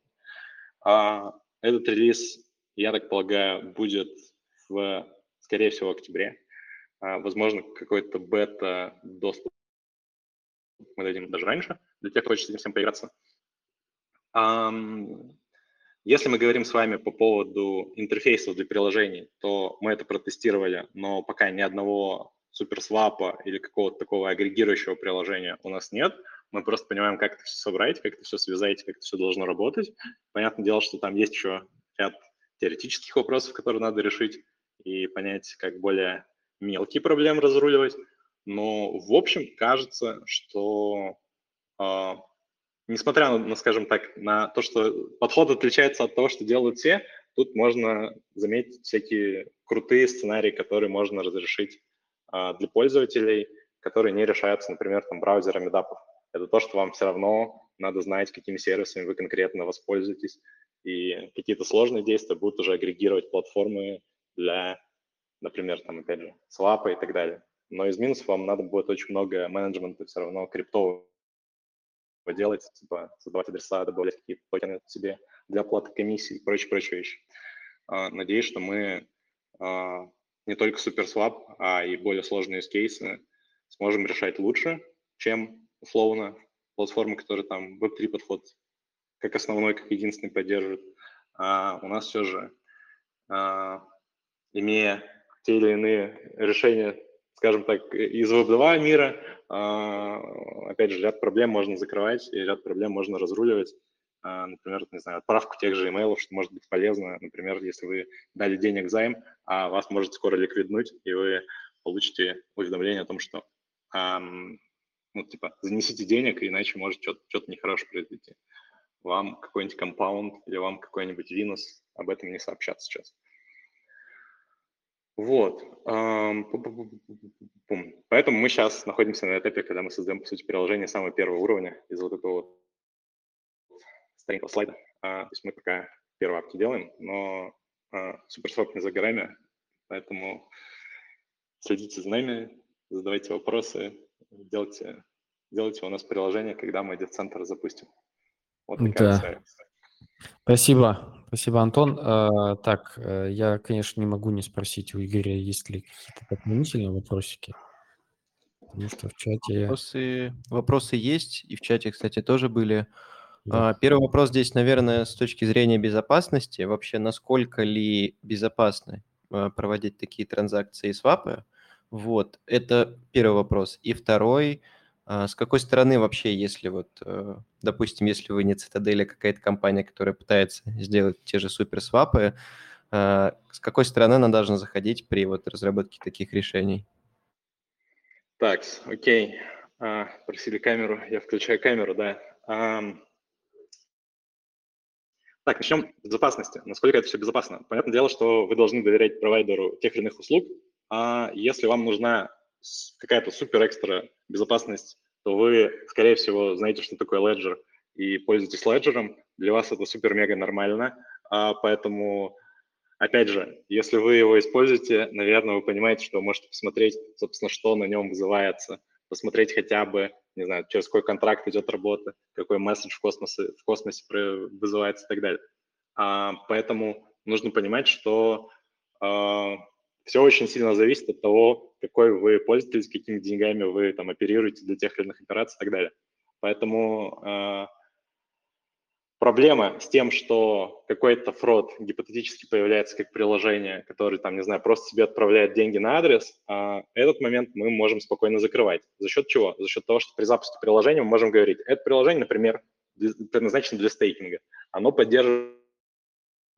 [SPEAKER 2] А этот релиз, я так полагаю, будет, в, скорее всего, в октябре. А, возможно, какой-то бета-доступ мы дадим даже раньше, для тех, кто хочет с этим всем поиграться. Если мы говорим с вами по поводу интерфейсов для приложений, то мы это протестировали, но пока ни одного суперсвапа или какого-то такого агрегирующего приложения у нас нет – мы просто понимаем, как это все собрать, как это все связать, как это все должно работать. Понятное дело, что там есть еще ряд теоретических вопросов, которые надо решить и понять, как более мелкие проблемы разруливать. Но в общем кажется, что э, несмотря на, скажем так, на то, что подход отличается от того, что делают все, тут можно заметить всякие крутые сценарии, которые можно разрешить для пользователей, которые не решаются, например, там, браузерами дапов это то, что вам все равно надо знать, какими сервисами вы конкретно воспользуетесь, и какие-то сложные действия будут уже агрегировать платформы для, например, там, опять же, свапа и так далее. Но из минусов вам надо будет очень много менеджмента все равно криптового делать, типа создавать адреса, добавлять какие-то токены себе для оплаты комиссий и прочие-прочие вещи. надеюсь, что мы не только SuperSwap, а и более сложные кейсы сможем решать лучше, чем условно платформы, которые там Web3 подход как основной, как единственный поддерживают. А у нас все же, а, имея те или иные решения, скажем так, из Web2 мира, а, опять же, ряд проблем можно закрывать и ряд проблем можно разруливать. А, например, не знаю, отправку тех же имейлов, что может быть полезно. Например, если вы дали денег займ, а вас может скоро ликвиднуть, и вы получите уведомление о том, что ну, типа, занесите денег, иначе может что-то, что-то нехорошее произойти. Вам какой-нибудь компаунд или вам какой-нибудь винус об этом не сообщат сейчас. Вот. Поэтому мы сейчас находимся на этапе, когда мы создаем, по сути, приложение самого первого уровня из вот этого старенького слайда. А, то есть мы пока первые апки делаем, но а, суперсвап не за горами, поэтому следите за нами, задавайте вопросы, делайте, делайте у нас приложение, когда мы центр запустим.
[SPEAKER 1] Вот да. Спасибо, спасибо, Антон. А, так, э, я, конечно, не могу не спросить у Игоря, есть ли какие-то дополнительные вопросики.
[SPEAKER 3] Потому что в чате... Вопросы, вопросы есть, и в чате, кстати, тоже были. Да. А, первый вопрос здесь, наверное, с точки зрения безопасности. Вообще, насколько ли безопасно а, проводить такие транзакции и свапы? Вот, это первый вопрос. И второй, а, с какой стороны вообще, если вот, э, допустим, если вы не Цитадель, а какая-то компания, которая пытается сделать те же суперсвапы, с какой стороны она должна заходить при вот разработке таких решений?
[SPEAKER 2] Так, окей. А, просили камеру, я включаю камеру, да. Так, начнем с безопасности. Насколько это все безопасно? Понятное дело, что вы должны доверять провайдеру тех или иных услуг, а если вам нужна какая-то супер-экстра безопасность, то вы, скорее всего, знаете, что такое Ledger и пользуетесь Ledger. Для вас это супер-мега нормально. А поэтому, опять же, если вы его используете, наверное, вы понимаете, что вы можете посмотреть, собственно, что на нем вызывается, посмотреть хотя бы, не знаю, через какой контракт идет работа, какой месседж в космосе, в космосе вызывается и так далее. А, поэтому нужно понимать, что а, все очень сильно зависит от того, какой вы пользователь, какими деньгами вы там оперируете для тех или иных операций и так далее. Поэтому э, проблема с тем, что какой-то фрод гипотетически появляется как приложение, которое там, не знаю, просто себе отправляет деньги на адрес, э, этот момент мы можем спокойно закрывать. За счет чего? За счет того, что при запуске приложения мы можем говорить, это приложение, например, предназначено для стейкинга. Оно поддерживает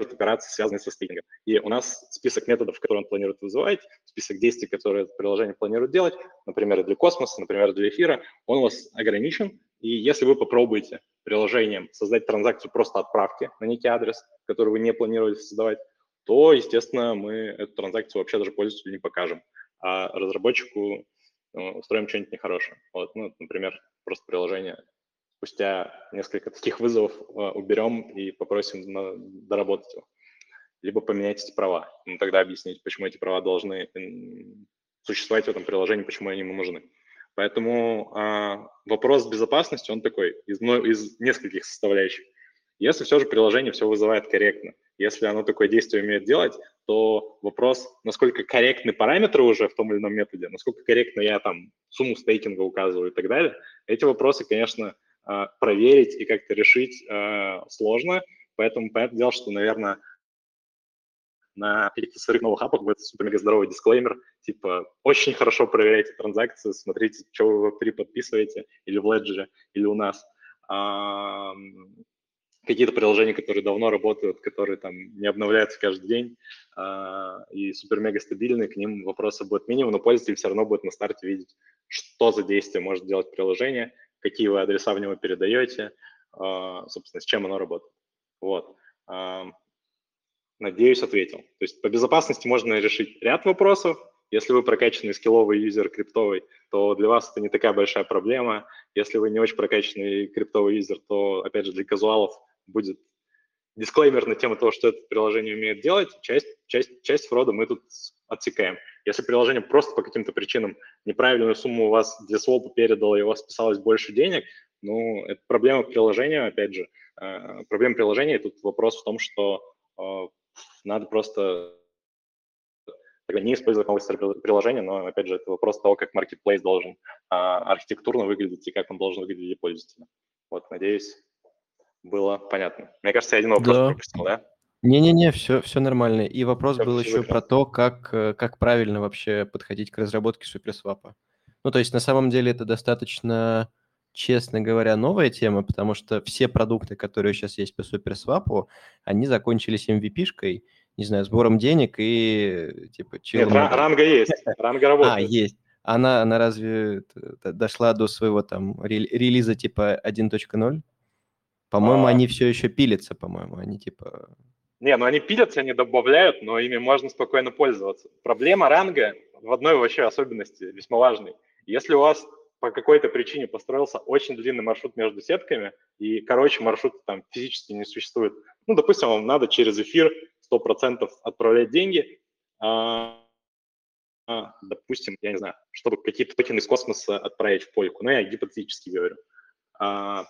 [SPEAKER 2] операции, связанные со стейкингом. И у нас список методов, которые он планирует вызывать, список действий, которые это приложение планирует делать, например, для космоса, например, для эфира, он у вас ограничен. И если вы попробуете приложением создать транзакцию просто отправки на некий адрес, который вы не планировали создавать, то, естественно, мы эту транзакцию вообще даже пользователю не покажем, а разработчику ну, устроим что-нибудь нехорошее. Вот, ну, например, просто приложение спустя несколько таких вызовов э, уберем и попросим доработать его. Либо поменять эти права. Ну, тогда объяснить, почему эти права должны существовать в этом приложении, почему они ему нужны. Поэтому э, вопрос безопасности, он такой, из, ну, из нескольких составляющих. Если все же приложение все вызывает корректно, если оно такое действие умеет делать, то вопрос, насколько корректны параметры уже в том или ином методе, насколько корректно я там сумму стейкинга указываю и так далее, эти вопросы, конечно, проверить и как-то решить а, сложно. Поэтому понятное дело, что, наверное, на каких-то своих новых апах будет супер-мега здоровый дисклеймер, типа очень хорошо проверяйте транзакции, смотрите, что вы в Web3 подписываете, или в Ledger, или у нас. А, какие-то приложения, которые давно работают, которые там не обновляются каждый день а, и супер-мега стабильные, к ним вопросы будут минимум, но пользователь все равно будет на старте видеть, что за действие может делать приложение, какие вы адреса в него передаете, а, собственно, с чем оно работает. Вот. А, надеюсь, ответил. То есть по безопасности можно решить ряд вопросов. Если вы прокачанный скилловый юзер криптовый, то для вас это не такая большая проблема. Если вы не очень прокачанный криптовый юзер, то, опять же, для казуалов будет дисклеймер на тему того, что это приложение умеет делать. Часть, часть, часть фрода мы тут отсекаем. Если приложение просто по каким-то причинам неправильную сумму у вас для свопа передало, и у вас списалось больше денег, ну, это проблема приложения, опять же. Э, проблема приложения, тут вопрос в том, что э, надо просто не использовать новые приложения, но, опять же, это вопрос того, как marketplace должен а, архитектурно выглядеть и как он должен выглядеть для пользователя. Вот, надеюсь, было понятно. Мне кажется, я один вопрос да. пропустил, да?
[SPEAKER 3] Не-не-не, все, все нормально. И вопрос все, был еще про то, как, э, как правильно вообще подходить к разработке суперсвапа. Ну, то есть на самом деле это достаточно, честно говоря, новая тема, потому что все продукты, которые сейчас есть по суперсвапу, они закончились MVP-шкой, не знаю, сбором денег и типа...
[SPEAKER 2] Нет, ранга есть, ранга а, работает.
[SPEAKER 3] А, есть. Она, она разве дошла до своего там релиза типа 1.0? По-моему, а... они все еще пилятся, по-моему, они типа
[SPEAKER 2] не, ну они пилятся, они добавляют, но ими можно спокойно пользоваться. Проблема ранга в одной вообще особенности, весьма важной. Если у вас по какой-то причине построился очень длинный маршрут между сетками, и, короче, маршрут там физически не существует, ну, допустим, вам надо через эфир 100% отправлять деньги, а, а, допустим, я не знаю, чтобы какие-то токены из космоса отправить в польку, ну, я гипотетически говорю. А,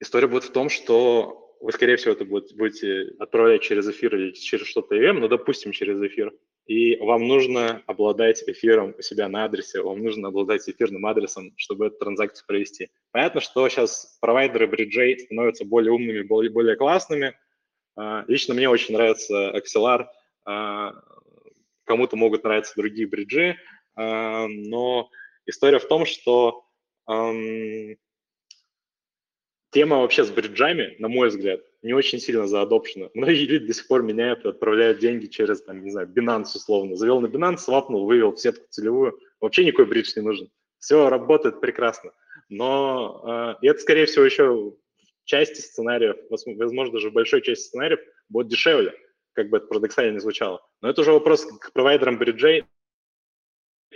[SPEAKER 2] история будет в том, что вы, скорее всего, это будете отправлять через эфир или через что-то EVM, но, допустим, через эфир, и вам нужно обладать эфиром у себя на адресе, вам нужно обладать эфирным адресом, чтобы эту транзакцию провести. Понятно, что сейчас провайдеры бриджей становятся более умными, более, более классными. А, лично мне очень нравится Axelar, а, кому-то могут нравиться другие бриджи, а, но история в том, что Тема вообще с бриджами, на мой взгляд, не очень сильно заадопшена. Многие люди до сих пор меняют и отправляют деньги через, там, не знаю, Binance условно. Завел на Binance, свапнул, вывел в сетку целевую. Вообще никакой бридж не нужен. Все работает прекрасно. Но э, это, скорее всего, еще части сценариев, возможно, даже в большой части сценариев будет дешевле, как бы это парадоксально не звучало. Но это уже вопрос к провайдерам бриджей,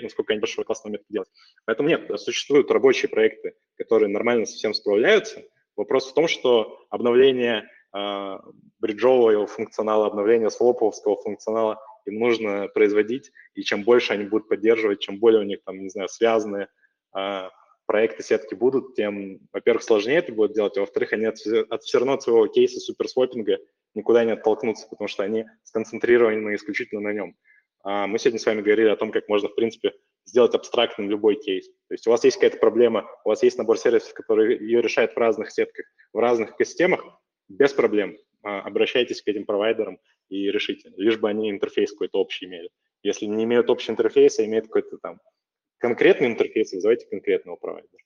[SPEAKER 2] насколько они большого классного метода делать. Поэтому нет, существуют рабочие проекты, которые нормально со всем справляются, Вопрос в том, что обновление э, бриджового функционала, обновление слоповского функционала им нужно производить, и чем больше они будут поддерживать, чем более у них там, не знаю, связанные э, проекты сетки будут, тем, во-первых, сложнее это будет делать, а во-вторых, они от, от все равно от своего кейса суперсвопинга никуда не оттолкнутся, потому что они сконцентрированы исключительно на нем. А мы сегодня с вами говорили о том, как можно, в принципе, сделать абстрактным любой кейс. То есть у вас есть какая-то проблема, у вас есть набор сервисов, который ее решает в разных сетках, в разных экосистемах, без проблем. А, обращайтесь к этим провайдерам и решите, лишь бы они интерфейс какой-то общий имели. Если не имеют общий интерфейс, а имеют какой-то там конкретный интерфейс, вызывайте конкретного провайдера.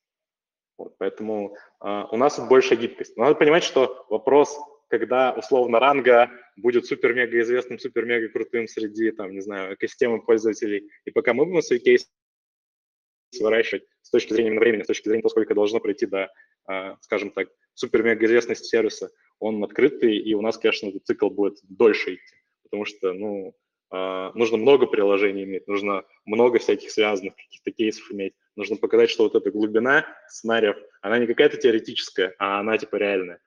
[SPEAKER 2] Вот, поэтому э, у нас больше гибкость. Но надо понимать, что вопрос когда условно ранга будет супер-мега известным, супер-мега крутым среди, там, не знаю, экосистемы пользователей. И пока мы будем свои кейсы выращивать с точки зрения времени, с точки зрения того, сколько должно пройти до, а, скажем так, супер-мега известности сервиса, он открытый, и у нас, конечно, этот цикл будет дольше идти, потому что, ну, а, нужно много приложений иметь, нужно много всяких связанных каких-то кейсов иметь, нужно показать, что вот эта глубина сценариев, она не какая-то теоретическая, а она типа реальная.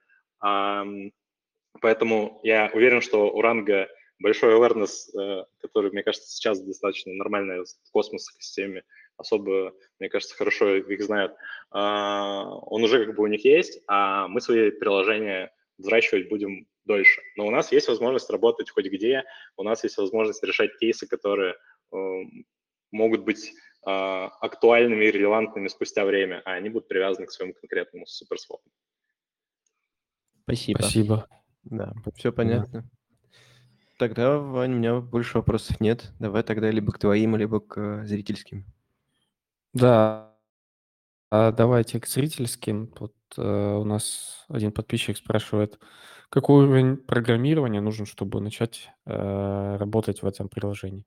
[SPEAKER 2] Поэтому я уверен, что у Ранга большой awareness, э, который, мне кажется, сейчас достаточно нормальный в космосской системе, особо, мне кажется, хорошо их знают, а, он уже как бы у них есть, а мы свои приложения взращивать будем дольше. Но у нас есть возможность работать хоть где, у нас есть возможность решать кейсы, которые эм, могут быть а, актуальными и релевантными спустя время, а они будут привязаны к своему конкретному суперсвопу.
[SPEAKER 3] Спасибо.
[SPEAKER 1] Спасибо.
[SPEAKER 3] Да, все понятно. Тогда, Вань, у меня больше вопросов нет. Давай тогда либо к твоим, либо к э, зрительским.
[SPEAKER 1] Да, а давайте к зрительским. Тут э, у нас один подписчик спрашивает, какой уровень программирования нужен, чтобы начать э, работать в этом приложении?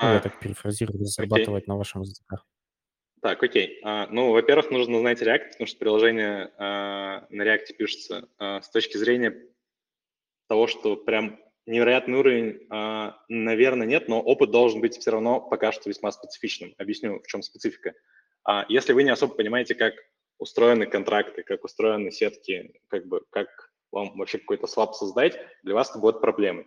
[SPEAKER 1] Ну, я а, так перефразирую, зарабатывать на вашем языках.
[SPEAKER 2] Так, окей. А, ну, во-первых, нужно знать React, потому что приложение а, на React пишется а, с точки зрения того, что прям невероятный уровень, а, наверное, нет, но опыт должен быть все равно пока что весьма специфичным. Объясню, в чем специфика. А, если вы не особо понимаете, как устроены контракты, как устроены сетки, как бы как вам вообще какой-то слаб создать, для вас это будут проблемы.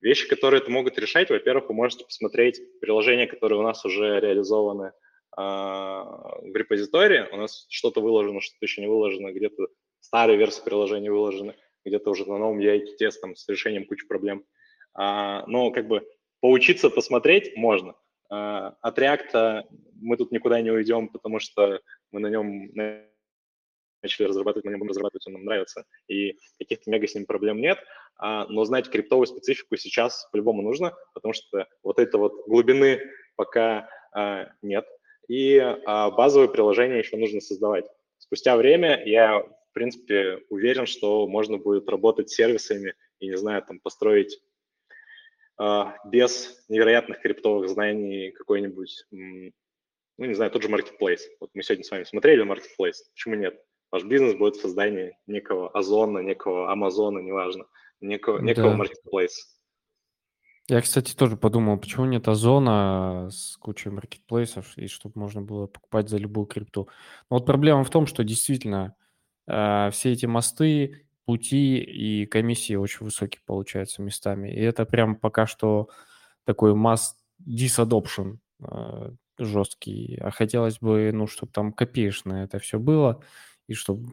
[SPEAKER 2] Вещи, которые это могут решать, во-первых, вы можете посмотреть приложения, которые у нас уже реализованы а, в репозитории. У нас что-то выложено, что-то еще не выложено, где-то старые версии приложения выложены. Где-то уже на новом UIT там с решением кучи проблем. А, но как бы поучиться посмотреть можно. А, от React мы тут никуда не уйдем, потому что мы на нем начали разрабатывать, мы не будем разрабатывать, он нам нравится, и каких-то мега с ним проблем нет, а, но знать криптовую специфику сейчас по-любому нужно, потому что вот это вот глубины пока а, нет, и а, базовые приложения еще нужно создавать. Спустя время я, в принципе, уверен, что можно будет работать с сервисами и, не знаю, там построить а, без невероятных криптовых знаний какой-нибудь, ну, не знаю, тот же marketplace. Вот мы сегодня с вами смотрели marketplace, почему нет? Ваш бизнес будет в создании некого Озона, некого Амазона, неважно, некого, некого да. marketplace.
[SPEAKER 1] Я, кстати, тоже подумал, почему нет Озона с кучей маркетплейсов, и чтобы можно было покупать за любую крипту. Но вот проблема в том, что действительно э, все эти мосты пути и комиссии очень высокие получаются местами. И это прям пока что такой масс disadoption э, жесткий. А хотелось бы, ну, чтобы там копеечное это все было, и чтобы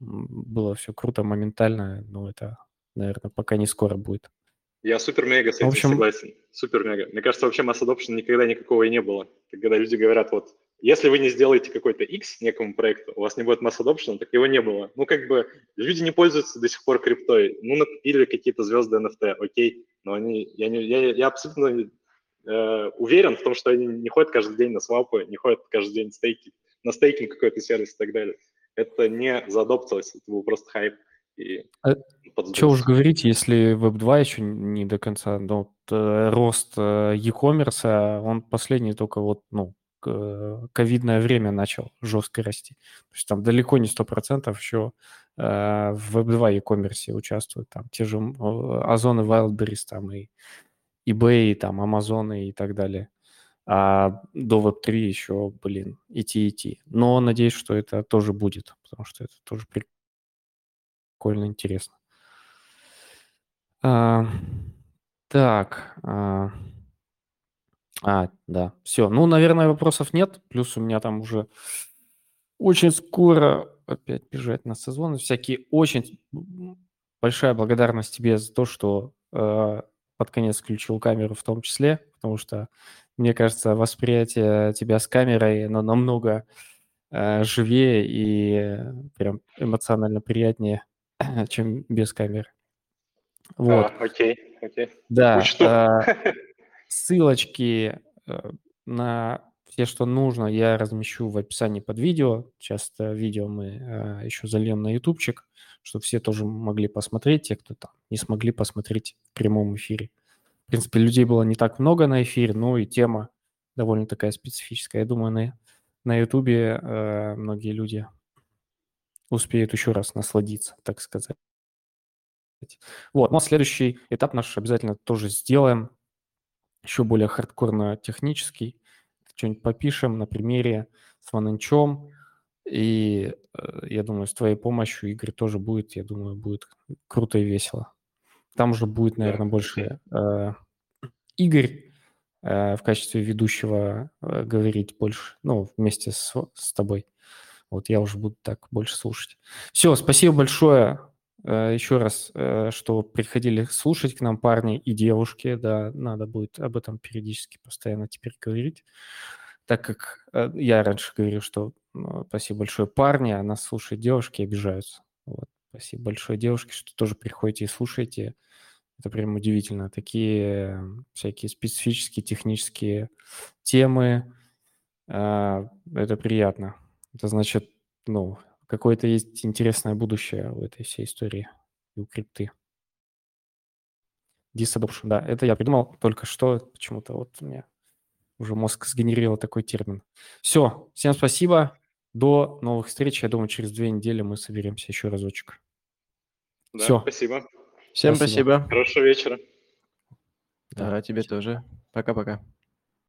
[SPEAKER 1] было все круто, моментально. Но это, наверное, пока не скоро будет.
[SPEAKER 2] Я супер-мега с этим общем... согласен. Супер-мега. Мне кажется, вообще масс adoption никогда никакого и не было. Когда люди говорят, вот, если вы не сделаете какой-то X некому проекту, у вас не будет масс adoption, так его не было. Ну, как бы, люди не пользуются до сих пор криптой. Ну, накупили какие-то звезды NFT, окей, но они, я, не, я, я абсолютно э, уверен в том, что они не ходят каждый день на свапы, не ходят каждый день стейки, на стейкинг какой-то сервис и так далее. Это не заадоптилось, это был просто хайп.
[SPEAKER 1] И а что уж говорить, если Web 2 еще не до конца, но э, рост э, e-commerce, он последний только вот, ну, ковидное время начал жестко расти. То есть там далеко не 100% еще э, в Web2 e-commerce участвуют. Там те же Озон и Wildberries, там и eBay, там Amazon и так далее. А до Web3 еще, блин, идти, идти. Но надеюсь, что это тоже будет, потому что это тоже прикольно интересно. А, так. А, а, да, все. Ну, наверное, вопросов нет. Плюс у меня там уже очень скоро опять бежать на сезон. Всякие очень большая благодарность тебе за то, что э, под конец включил камеру в том числе, потому что, мне кажется, восприятие тебя с камерой, оно намного э, живее и прям эмоционально приятнее, чем без камеры.
[SPEAKER 2] Вот. А, окей, окей.
[SPEAKER 1] Да. Э, ссылочки э, на все, что нужно, я размещу в описании под видео. Сейчас это видео мы э, еще зальем на ютубчик, чтобы все тоже могли посмотреть, те, кто там не смогли посмотреть в прямом эфире. В принципе, людей было не так много на эфире, но и тема довольно такая специфическая. Я думаю, на, на ютубе э, многие люди успеют еще раз насладиться, так сказать. Вот, но следующий этап наш обязательно тоже сделаем еще более хардкорно технический. Что-нибудь попишем на примере с Вананчом. И э, я думаю, с твоей помощью, Игорь, тоже будет, я думаю, будет круто и весело. Там уже будет, наверное, больше э, Игорь э, в качестве ведущего э, говорить больше, ну, вместе с, с тобой. Вот я уже буду так больше слушать. Все, спасибо большое. Э, еще раз, э, что приходили слушать к нам парни и девушки, да, надо будет об этом периодически постоянно теперь говорить, так как э, я раньше говорил, что ну, спасибо большое парни, а нас слушают девушки обижаются. Вот. Спасибо большое девушки, что тоже приходите и слушаете. Это прям удивительно. Такие всякие специфические технические темы. Это приятно. Это значит, ну, какое-то есть интересное будущее в этой всей истории у крипты. Disadoption, да, это я придумал только что, почему-то вот у меня уже мозг сгенерировал такой термин. Все, всем спасибо, до новых встреч. Я думаю, через две недели мы соберемся еще разочек.
[SPEAKER 2] Да, Все. спасибо.
[SPEAKER 3] Всем спасибо. спасибо.
[SPEAKER 2] Хорошего вечера.
[SPEAKER 3] Да, тебе тоже. Пока-пока.